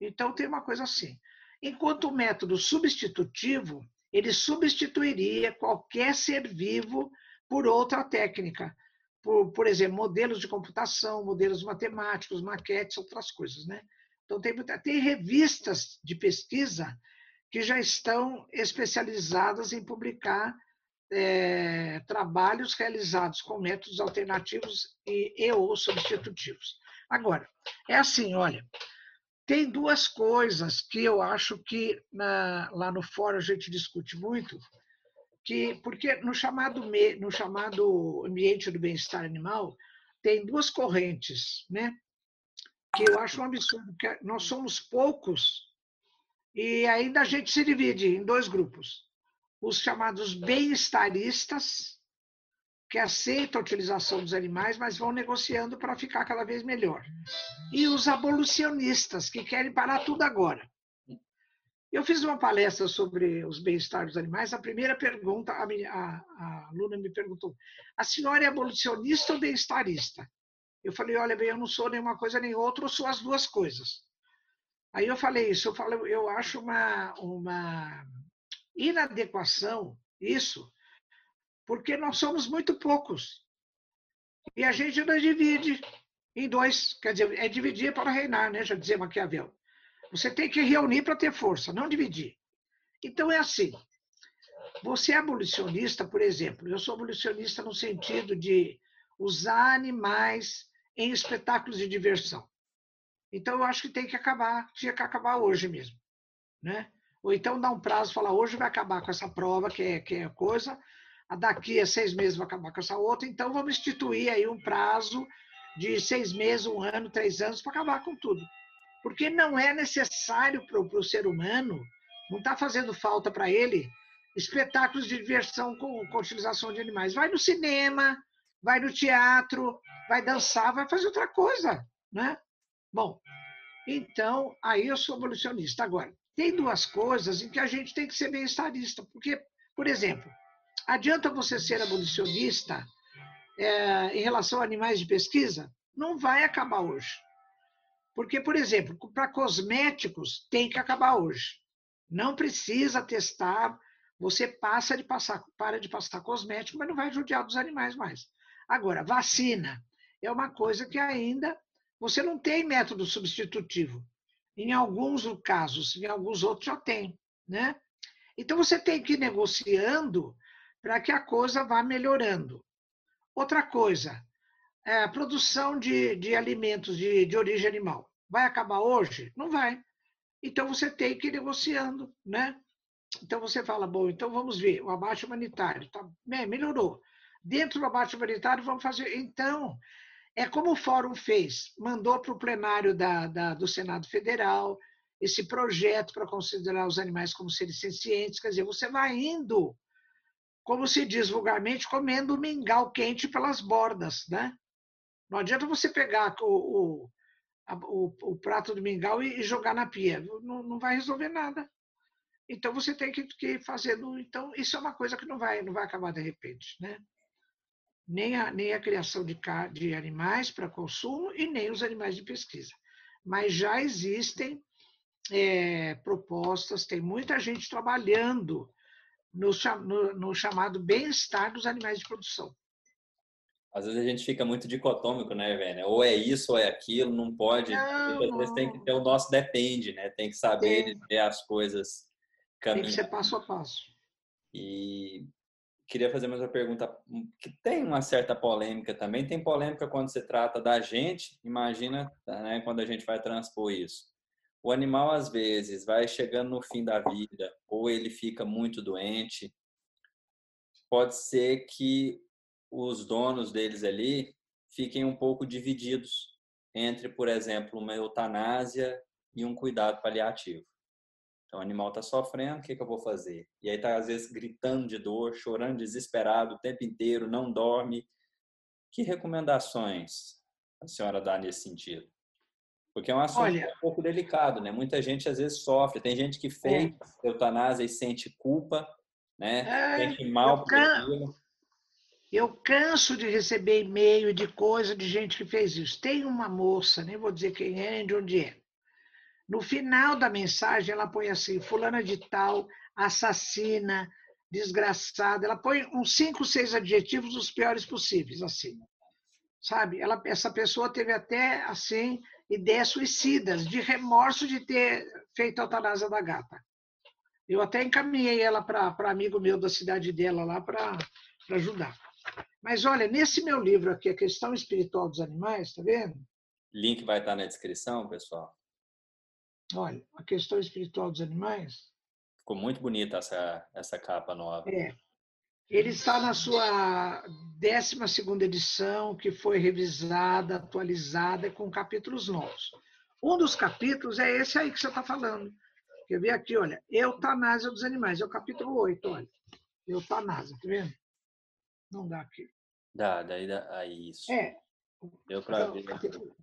Então, tem uma coisa assim. Enquanto o método substitutivo, ele substituiria qualquer ser vivo por outra técnica. Por, por exemplo, modelos de computação, modelos matemáticos, maquetes, outras coisas. Né? Então, tem, tem revistas de pesquisa que já estão especializadas em publicar é, trabalhos realizados com métodos alternativos e, e ou substitutivos. Agora, é assim, olha, tem duas coisas que eu acho que na, lá no fórum a gente discute muito, que porque no chamado no chamado ambiente do bem-estar animal tem duas correntes, né? Que eu acho um absurdo, que nós somos poucos e ainda a gente se divide em dois grupos: os chamados bem-estaristas que aceitam a utilização dos animais, mas vão negociando para ficar cada vez melhor. E os abolicionistas, que querem parar tudo agora. Eu fiz uma palestra sobre os bem-estar dos animais. A primeira pergunta, a, minha, a, a me perguntou: a senhora é abolicionista ou bem-estarista? Eu falei: olha bem, eu não sou nenhuma coisa nem outra, eu sou as duas coisas. Aí eu falei isso, eu, falei, eu acho uma, uma inadequação isso, porque nós somos muito poucos. E a gente não divide em dois, quer dizer, é dividir para reinar, né? Já dizia Maquiavel. Você tem que reunir para ter força, não dividir. Então é assim. Você é abolicionista, por exemplo. Eu sou abolicionista no sentido de usar animais em espetáculos de diversão. Então eu acho que tem que acabar, tinha que acabar hoje mesmo, né? Ou então dar um prazo, falar hoje vai acabar com essa prova que é que é coisa, daqui a seis meses vai acabar com essa outra, então vamos instituir aí um prazo de seis meses, um ano, três anos para acabar com tudo. Porque não é necessário para o ser humano, não está fazendo falta para ele espetáculos de diversão com, com utilização de animais. Vai no cinema, vai no teatro, vai dançar, vai fazer outra coisa, né? Bom, então aí eu sou abolicionista. Agora, tem duas coisas em que a gente tem que ser bem estadista, porque, por exemplo, Adianta você ser abolicionista é, em relação a animais de pesquisa? Não vai acabar hoje. Porque, por exemplo, para cosméticos tem que acabar hoje. Não precisa testar você passa de passar, para de passar cosmético, mas não vai judiar dos animais mais. Agora, vacina é uma coisa que ainda você não tem método substitutivo. Em alguns casos, em alguns outros já tem, né? Então você tem que ir negociando para que a coisa vá melhorando. Outra coisa, é a produção de, de alimentos de, de origem animal. Vai acabar hoje? Não vai. Então você tem que ir negociando, né? Então você fala, bom, então vamos ver, o abate humanitário, tá, melhorou. Dentro do abate humanitário, vamos fazer. Então, é como o Fórum fez, mandou para o plenário da, da, do Senado Federal esse projeto para considerar os animais como seres sencientes, quer dizer, você vai indo, como se diz vulgarmente, comendo mingau quente pelas bordas, né? Não adianta você pegar o, o, o, o prato do mingau e, e jogar na pia, não, não vai resolver nada. Então você tem que, que fazer. Então isso é uma coisa que não vai, não vai acabar de repente, né? Nem a, nem a criação de, de animais para consumo e nem os animais de pesquisa. Mas já existem é, propostas, tem muita gente trabalhando no, no, no chamado bem-estar dos animais de produção. Às vezes a gente fica muito dicotômico, né, velho? Ou é isso ou é aquilo, não pode. Não, Às vezes tem que ter o nosso depende, né? Tem que saber ver as coisas caminhar. Tem que ser passo a passo. E queria fazer mais uma pergunta que tem uma certa polêmica também. Tem polêmica quando se trata da gente, imagina né, quando a gente vai transpor isso. O animal, às vezes, vai chegando no fim da vida, ou ele fica muito doente. Pode ser que os donos deles ali fiquem um pouco divididos entre, por exemplo, uma eutanásia e um cuidado paliativo. Então, o animal está sofrendo, o que, que eu vou fazer? E aí está, às vezes, gritando de dor, chorando desesperado o tempo inteiro, não dorme. Que recomendações a senhora dá nesse sentido? Porque é um assunto Olha, um pouco delicado, né? Muita gente, às vezes, sofre. Tem gente que fez é. eutanásia e sente culpa, né? É, sente mal por aquilo. Eu canso de receber e-mail de coisa de gente que fez isso. Tem uma moça, nem vou dizer quem é, de onde é, no final da mensagem, ela põe assim: Fulana de Tal, assassina, desgraçada. Ela põe uns cinco, seis adjetivos, os piores possíveis, assim. Sabe? Ela, essa pessoa teve até, assim, ideias suicidas, de remorso de ter feito a eutanásia da gata. Eu até encaminhei ela para amigo meu da cidade dela lá para ajudar. Mas olha, nesse meu livro aqui, A Questão Espiritual dos Animais, tá vendo? Link vai estar na descrição, pessoal. Olha, a questão espiritual dos animais. Ficou muito bonita essa, essa capa nova. É. Ele está na sua 12 edição, que foi revisada, atualizada, com capítulos novos. Um dos capítulos é esse aí que você está falando. Quer ver aqui, olha, eutanásia dos animais. É o capítulo 8, olha. Eutanásia, tá vendo? Não dá aqui. Dá, daí dá. Aí, isso. É. Deu para ver. Capítulo...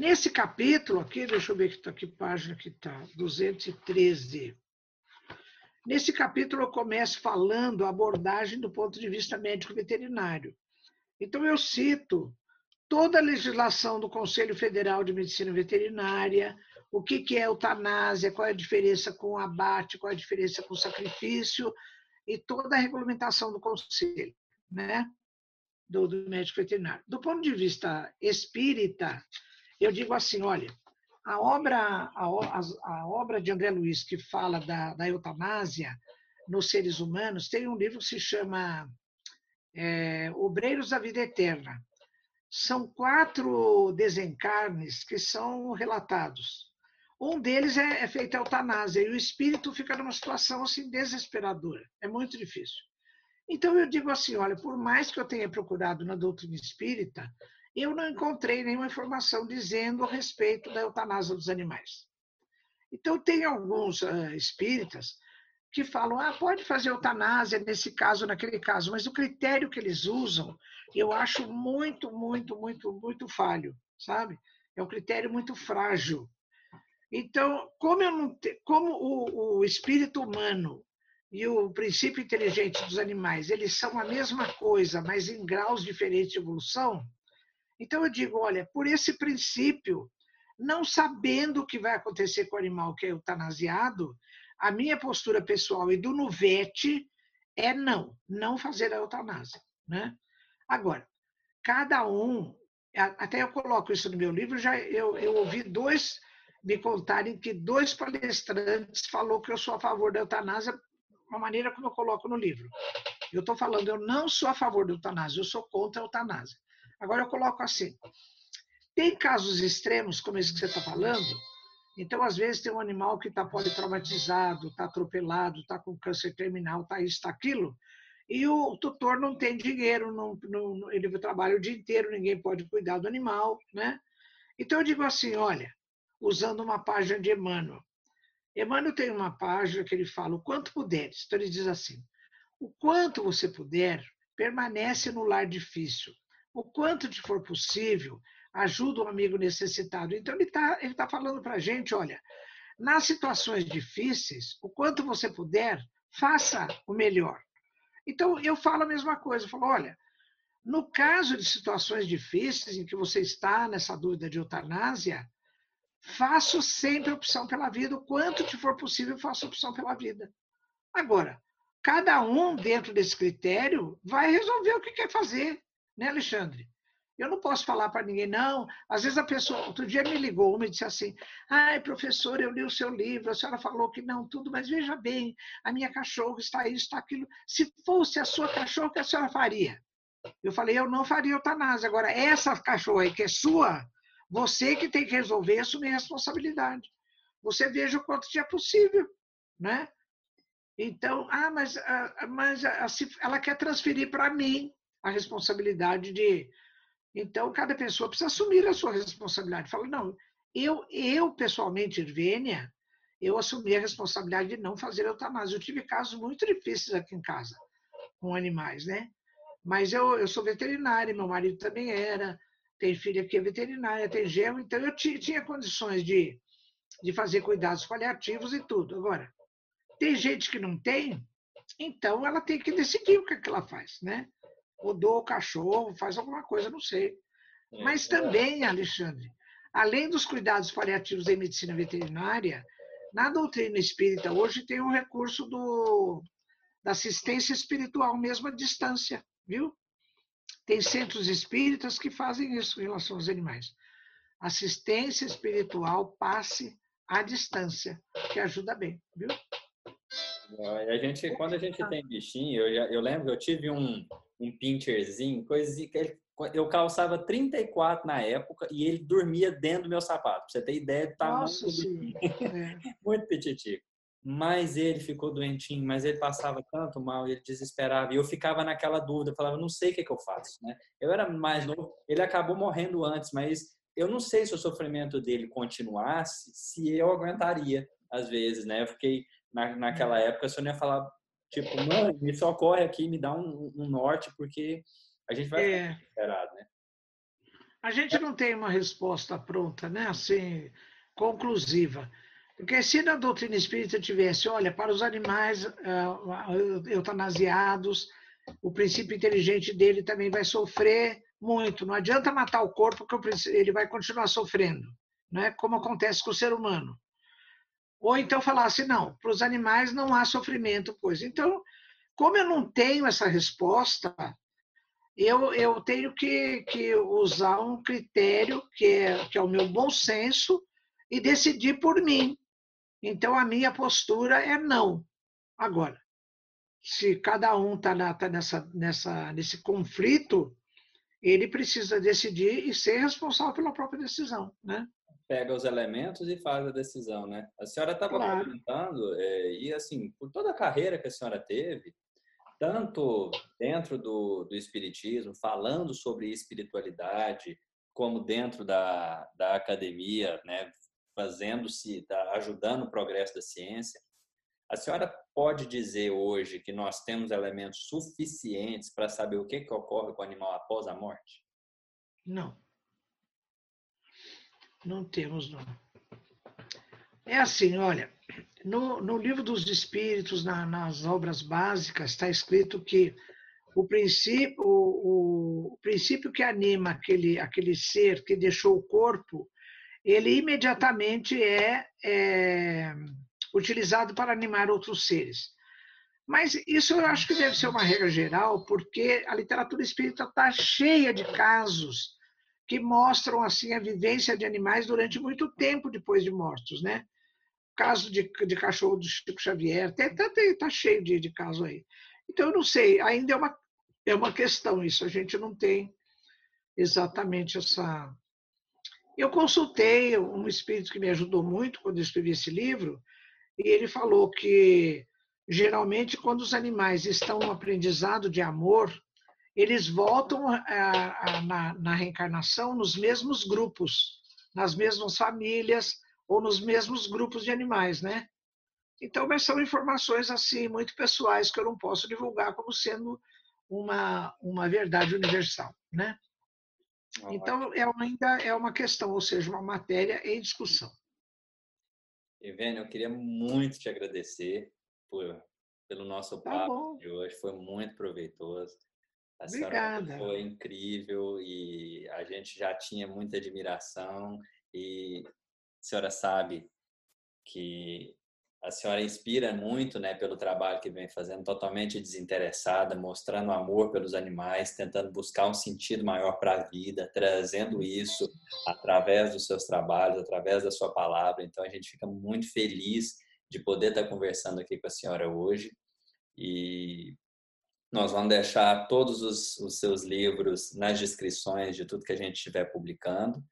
Nesse capítulo aqui, deixa eu ver que, tá, que página que está, 213. Nesse capítulo eu começo falando a abordagem do ponto de vista médico veterinário. Então eu cito toda a legislação do Conselho Federal de Medicina Veterinária, o que, que é eutanásia, qual é a diferença com abate, qual é a diferença com sacrifício, e toda a regulamentação do Conselho, né? do, do médico veterinário. Do ponto de vista espírita, eu digo assim, olha, a obra, a, a, obra de André Luiz que fala da, da eutanásia nos seres humanos tem um livro que se chama é, Obreiros da Vida Eterna. São quatro desencarnes que são relatados. Um deles é, é feito a eutanásia e o espírito fica numa situação assim desesperadora. É muito difícil. Então eu digo assim, olha, por mais que eu tenha procurado na doutrina espírita, eu não encontrei nenhuma informação dizendo a respeito da eutanásia dos animais. Então, tem alguns uh, espíritas que falam, ah, pode fazer eutanásia nesse caso, naquele caso, mas o critério que eles usam, eu acho muito, muito, muito, muito falho, sabe? É um critério muito frágil. Então, como, eu não te, como o, o espírito humano e o princípio inteligente dos animais, eles são a mesma coisa, mas em graus diferentes de evolução, então eu digo, olha, por esse princípio, não sabendo o que vai acontecer com o animal que é eutanasiado, a minha postura pessoal e do Nuvete é não, não fazer a eutanásia. Né? Agora, cada um, até eu coloco isso no meu livro, já eu, eu ouvi dois me contarem que dois palestrantes falou que eu sou a favor da eutanásia, uma maneira como eu coloco no livro. Eu estou falando, eu não sou a favor da eutanásia, eu sou contra a eutanásia. Agora eu coloco assim: tem casos extremos, como esse que você está falando, então, às vezes, tem um animal que está politraumatizado, está atropelado, está com câncer terminal, está isso, está aquilo, e o tutor não tem dinheiro, não, não, ele trabalha o dia inteiro, ninguém pode cuidar do animal, né? Então, eu digo assim, olha, usando uma página de Emmanuel. Emmanuel tem uma página que ele fala o quanto puderes. Então, ele diz assim, o quanto você puder, permanece no lar difícil. O quanto te for possível, ajuda um amigo necessitado. Então, ele está ele tá falando para a gente: olha, nas situações difíceis, o quanto você puder, faça o melhor. Então, eu falo a mesma coisa: eu falo, olha, no caso de situações difíceis em que você está nessa dúvida de eutanásia, faça sempre opção pela vida, o quanto te for possível, faça opção pela vida. Agora, cada um, dentro desse critério, vai resolver o que quer fazer, né, Alexandre? Eu não posso falar para ninguém, não. Às vezes a pessoa, outro dia me ligou, me disse assim: ai, professor, eu li o seu livro, a senhora falou que não, tudo, mas veja bem, a minha cachorra está isso, está aquilo. Se fosse a sua cachorra, o que a senhora faria? Eu falei: eu não faria eutanásia. Agora, essa cachorra aí que é sua, você que tem que resolver assumir a responsabilidade. Você veja o quanto é possível, né? Então, ah, mas, ah, mas ah, ela quer transferir para mim a responsabilidade de então, cada pessoa precisa assumir a sua responsabilidade. Fala, não, eu, eu pessoalmente, Irvênia, eu assumi a responsabilidade de não fazer eutanásia. Eu tive casos muito difíceis aqui em casa com animais, né? Mas eu, eu sou veterinária, meu marido também era, tem filha que é veterinária, tem gemo, então eu tinha condições de, de fazer cuidados paliativos e tudo. Agora, tem gente que não tem, então ela tem que decidir o que, é que ela faz, né? Ou o cachorro, faz alguma coisa, não sei. É, Mas é. também, Alexandre, além dos cuidados paliativos em medicina veterinária, na doutrina espírita hoje tem um recurso do, da assistência espiritual mesmo à distância, viu? Tem centros espíritas que fazem isso em relação aos animais. Assistência espiritual passe à distância, que ajuda bem, viu? A gente, quando a gente tem bichinho, eu, já, eu lembro, eu tive um, um pincherzinho, coisa que ele, eu calçava 34 na época e ele dormia dentro do meu sapato. Pra você ter ideia do tamanho Nossa, do é. Muito *laughs* petitico. Mas ele ficou doentinho, mas ele passava tanto mal, ele desesperava. E eu ficava naquela dúvida, falava, não sei o que, que eu faço. Né? Eu era mais novo, ele acabou morrendo antes, mas eu não sei se o sofrimento dele continuasse, se eu aguentaria, às vezes, né? Eu fiquei, na, naquela é. época, se eu não ia falar Tipo, mãe, me socorre aqui, me dá um, um norte, porque a gente vai é. desesperado, né? A gente não tem uma resposta pronta, né? Assim, conclusiva. Porque se na doutrina espírita tivesse, olha, para os animais uh, eutanasiados, o princípio inteligente dele também vai sofrer muito. Não adianta matar o corpo, porque ele vai continuar sofrendo, né? como acontece com o ser humano. Ou então falasse, não, para os animais não há sofrimento, pois. Então, como eu não tenho essa resposta, eu, eu tenho que, que usar um critério que é, que é o meu bom senso e decidir por mim. Então, a minha postura é não. Agora, se cada um está tá nessa, nessa, nesse conflito, ele precisa decidir e ser responsável pela própria decisão, né? Pega os elementos e faz a decisão, né? A senhora estava claro. comentando, é, e assim, por toda a carreira que a senhora teve, tanto dentro do, do Espiritismo, falando sobre espiritualidade, como dentro da, da academia, né? Fazendo-se, tá, ajudando o progresso da ciência. A senhora pode dizer hoje que nós temos elementos suficientes para saber o que, que ocorre com o animal após a morte? Não. Não temos, não. É assim, olha, no, no livro dos Espíritos, na, nas obras básicas, está escrito que o princípio, o, o, princípio que anima aquele, aquele ser que deixou o corpo, ele imediatamente é, é utilizado para animar outros seres. Mas isso eu acho que deve ser uma regra geral, porque a literatura espírita está cheia de casos que mostram assim a vivência de animais durante muito tempo depois de mortos, né? Caso de, de cachorro do Chico Xavier, até está tá cheio de, de casos aí. Então eu não sei, ainda é uma é uma questão isso, a gente não tem exatamente essa. Eu consultei um espírito que me ajudou muito quando eu escrevi esse livro, e ele falou que geralmente quando os animais estão no aprendizado de amor, eles voltam a, a, na, na reencarnação nos mesmos grupos, nas mesmas famílias ou nos mesmos grupos de animais, né? Então, mas são informações assim muito pessoais que eu não posso divulgar como sendo uma, uma verdade universal, né? Então, é ainda é uma questão, ou seja, uma matéria em discussão. Evênia, eu queria muito te agradecer por, pelo nosso tá papo de hoje. Foi muito proveitoso. A Obrigada. foi incrível e a gente já tinha muita admiração e a senhora sabe que a senhora inspira muito, né, pelo trabalho que vem fazendo, totalmente desinteressada, mostrando amor pelos animais, tentando buscar um sentido maior para a vida, trazendo isso através dos seus trabalhos, através da sua palavra. Então a gente fica muito feliz de poder estar conversando aqui com a senhora hoje e nós vamos deixar todos os, os seus livros nas descrições de tudo que a gente estiver publicando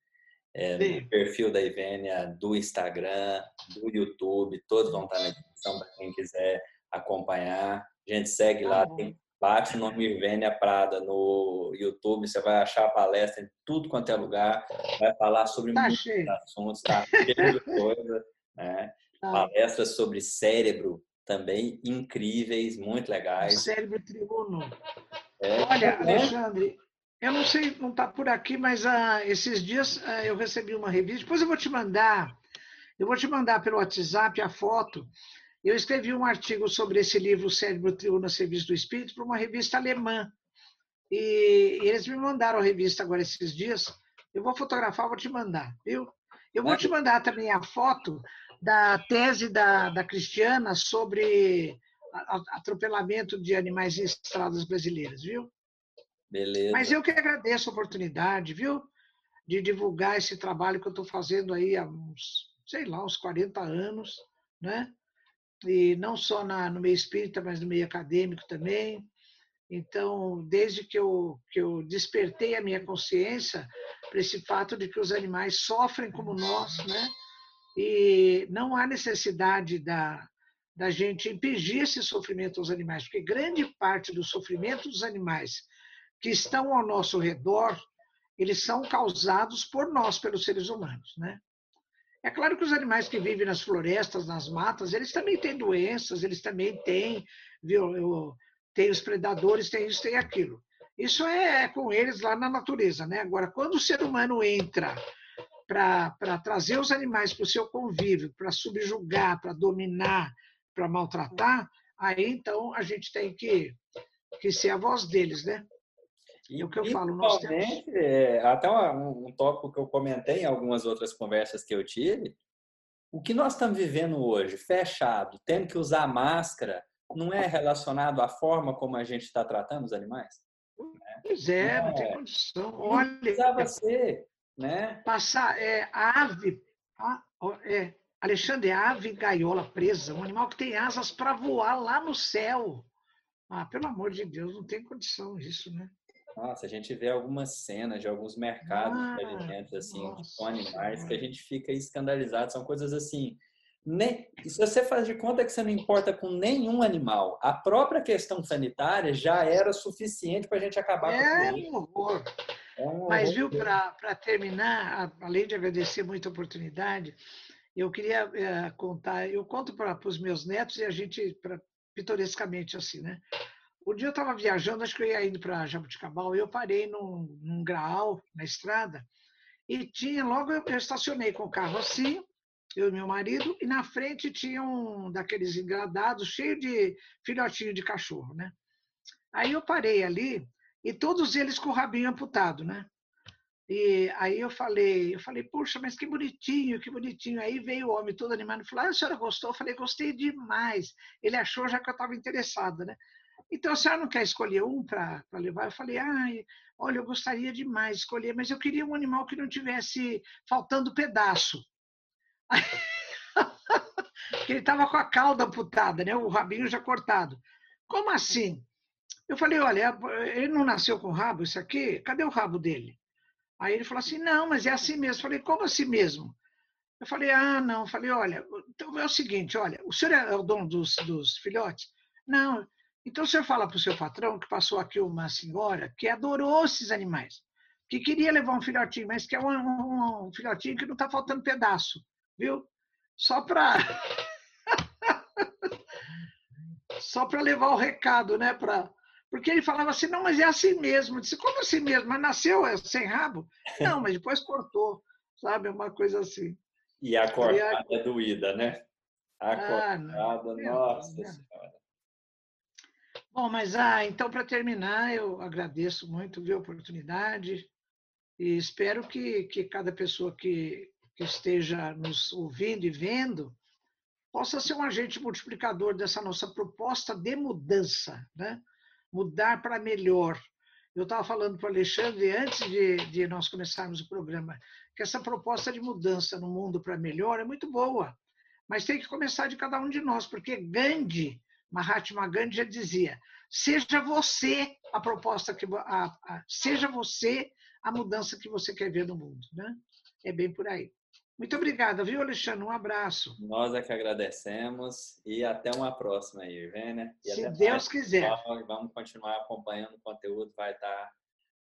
é, no perfil da Ivênia, do Instagram, do YouTube, todos vão estar na descrição para quem quiser acompanhar. A gente segue lá, tá tem, bate o nome Ivênia Prada no YouTube, você vai achar a palestra em tudo quanto é lugar, vai falar sobre tá muitos cheio. assuntos, tá cheio de coisa, né? *laughs* Tá. Palestras sobre cérebro também incríveis, muito legais. cérebro triuno. É, Olha, Alexandre, eu não sei, não está por aqui, mas ah, esses dias ah, eu recebi uma revista. Depois eu vou te mandar, eu vou te mandar pelo WhatsApp a foto. Eu escrevi um artigo sobre esse livro Cérebro Triuno a Serviço do Espírito para uma revista alemã. E, e, eles me mandaram a revista agora esses dias. Eu vou fotografar, vou te mandar, viu? Eu vou te mandar também a foto da tese da, da Cristiana sobre atropelamento de animais em estradas brasileiras, viu? Beleza. Mas eu que agradeço a oportunidade, viu? De divulgar esse trabalho que eu estou fazendo aí há uns, sei lá, uns 40 anos, né? E não só na, no meio espírita, mas no meio acadêmico também. Então, desde que eu, que eu despertei a minha consciência para esse fato de que os animais sofrem como nós, né? E não há necessidade da, da gente impedir esse sofrimento aos animais, porque grande parte do sofrimento dos animais que estão ao nosso redor, eles são causados por nós, pelos seres humanos, né? É claro que os animais que vivem nas florestas, nas matas, eles também têm doenças, eles também têm, viu, tem os predadores, tem isso, tem aquilo. Isso é com eles lá na natureza, né? Agora, quando o ser humano entra para trazer os animais para o seu convívio, para subjugar, para dominar, para maltratar, aí então a gente tem que, que ser a voz deles, né? E o que eu falo, nós temos... É, até um, um tópico que eu comentei em algumas outras conversas que eu tive, o que nós estamos vivendo hoje, fechado, tendo que usar máscara, não é relacionado à forma como a gente está tratando os animais? Pois é, não, não tem é. condição. Olha, não precisava ser, né? Passar, é, a ave, a, é, Alexandre, a ave gaiola presa, um animal que tem asas para voar lá no céu. Ah, pelo amor de Deus, não tem condição isso, né? Nossa, a gente vê algumas cenas de alguns mercados ah, de alimentos assim, nossa, com animais que a gente fica escandalizado. São coisas assim. Nem, se você faz de conta que você não importa com nenhum animal, a própria questão sanitária já era suficiente para a gente acabar é com isso. Horror. Mas, viu, para terminar, além de agradecer muito a oportunidade, eu queria é, contar, eu conto para os meus netos e a gente, pra, pitorescamente assim, né? Um dia eu estava viajando, acho que eu ia indo para Jabuticabal, e eu parei num, num graal na estrada, e tinha, logo eu, eu estacionei com o carro assim, eu e meu marido, e na frente tinha um daqueles engradados cheio de filhotinho de cachorro, né? Aí eu parei ali, e todos eles com o rabinho amputado, né? E aí eu falei, eu falei, puxa, mas que bonitinho, que bonitinho. Aí veio o homem todo animado e falou, ah, a senhora gostou? Eu falei, gostei demais. Ele achou já que eu estava interessada, né? Então, a senhora não quer escolher um para levar? Eu falei, ah, olha, eu gostaria demais de escolher, mas eu queria um animal que não tivesse faltando pedaço. *laughs* Aí, *laughs* ele estava com a cauda amputada, né? o rabinho já cortado. Como assim? Eu falei, olha, ele não nasceu com rabo, isso aqui? Cadê o rabo dele? Aí ele falou assim, não, mas é assim mesmo. Eu falei, como assim mesmo? Eu falei, ah, não. Eu falei, olha, então é o seguinte, olha, o senhor é o dono dos, dos filhotes? Não. Então o senhor fala para o seu patrão que passou aqui uma senhora que adorou esses animais, que queria levar um filhotinho, mas que é um, um, um filhotinho que não está faltando pedaço, viu? Só para *laughs* só para levar o recado, né? Pra... Porque ele falava assim, não, mas é assim mesmo. Eu disse, como assim mesmo? Mas nasceu é, sem rabo? *laughs* Não, mas depois cortou, sabe? Uma coisa assim. E a cortada é doída, né? A ah, cortada, nossa senhora. Bom, mas ah, então para terminar, eu agradeço muito viu, a oportunidade e espero que, que cada pessoa que, que esteja nos ouvindo e vendo possa ser um agente multiplicador dessa nossa proposta de mudança, né? Mudar para melhor. Eu estava falando para o Alexandre, antes de, de nós começarmos o programa, que essa proposta de mudança no mundo para melhor é muito boa, mas tem que começar de cada um de nós, porque Gandhi, Mahatma Gandhi já dizia: seja você a proposta que a, a, seja você a mudança que você quer ver no mundo, né? É bem por aí. Muito obrigada, viu, Alexandre? Um abraço. Nós é que agradecemos e até uma próxima aí, Vênia. Se Deus mais. quiser. Vamos continuar acompanhando o conteúdo, vai estar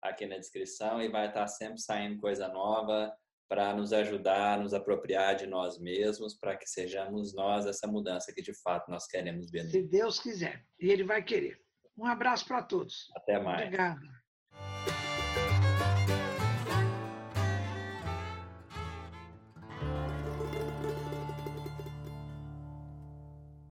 aqui na descrição e vai estar sempre saindo coisa nova para nos ajudar nos apropriar de nós mesmos, para que sejamos nós essa mudança que de fato nós queremos ver. Se Deus quiser, e Ele vai querer. Um abraço para todos. Até mais. Obrigada.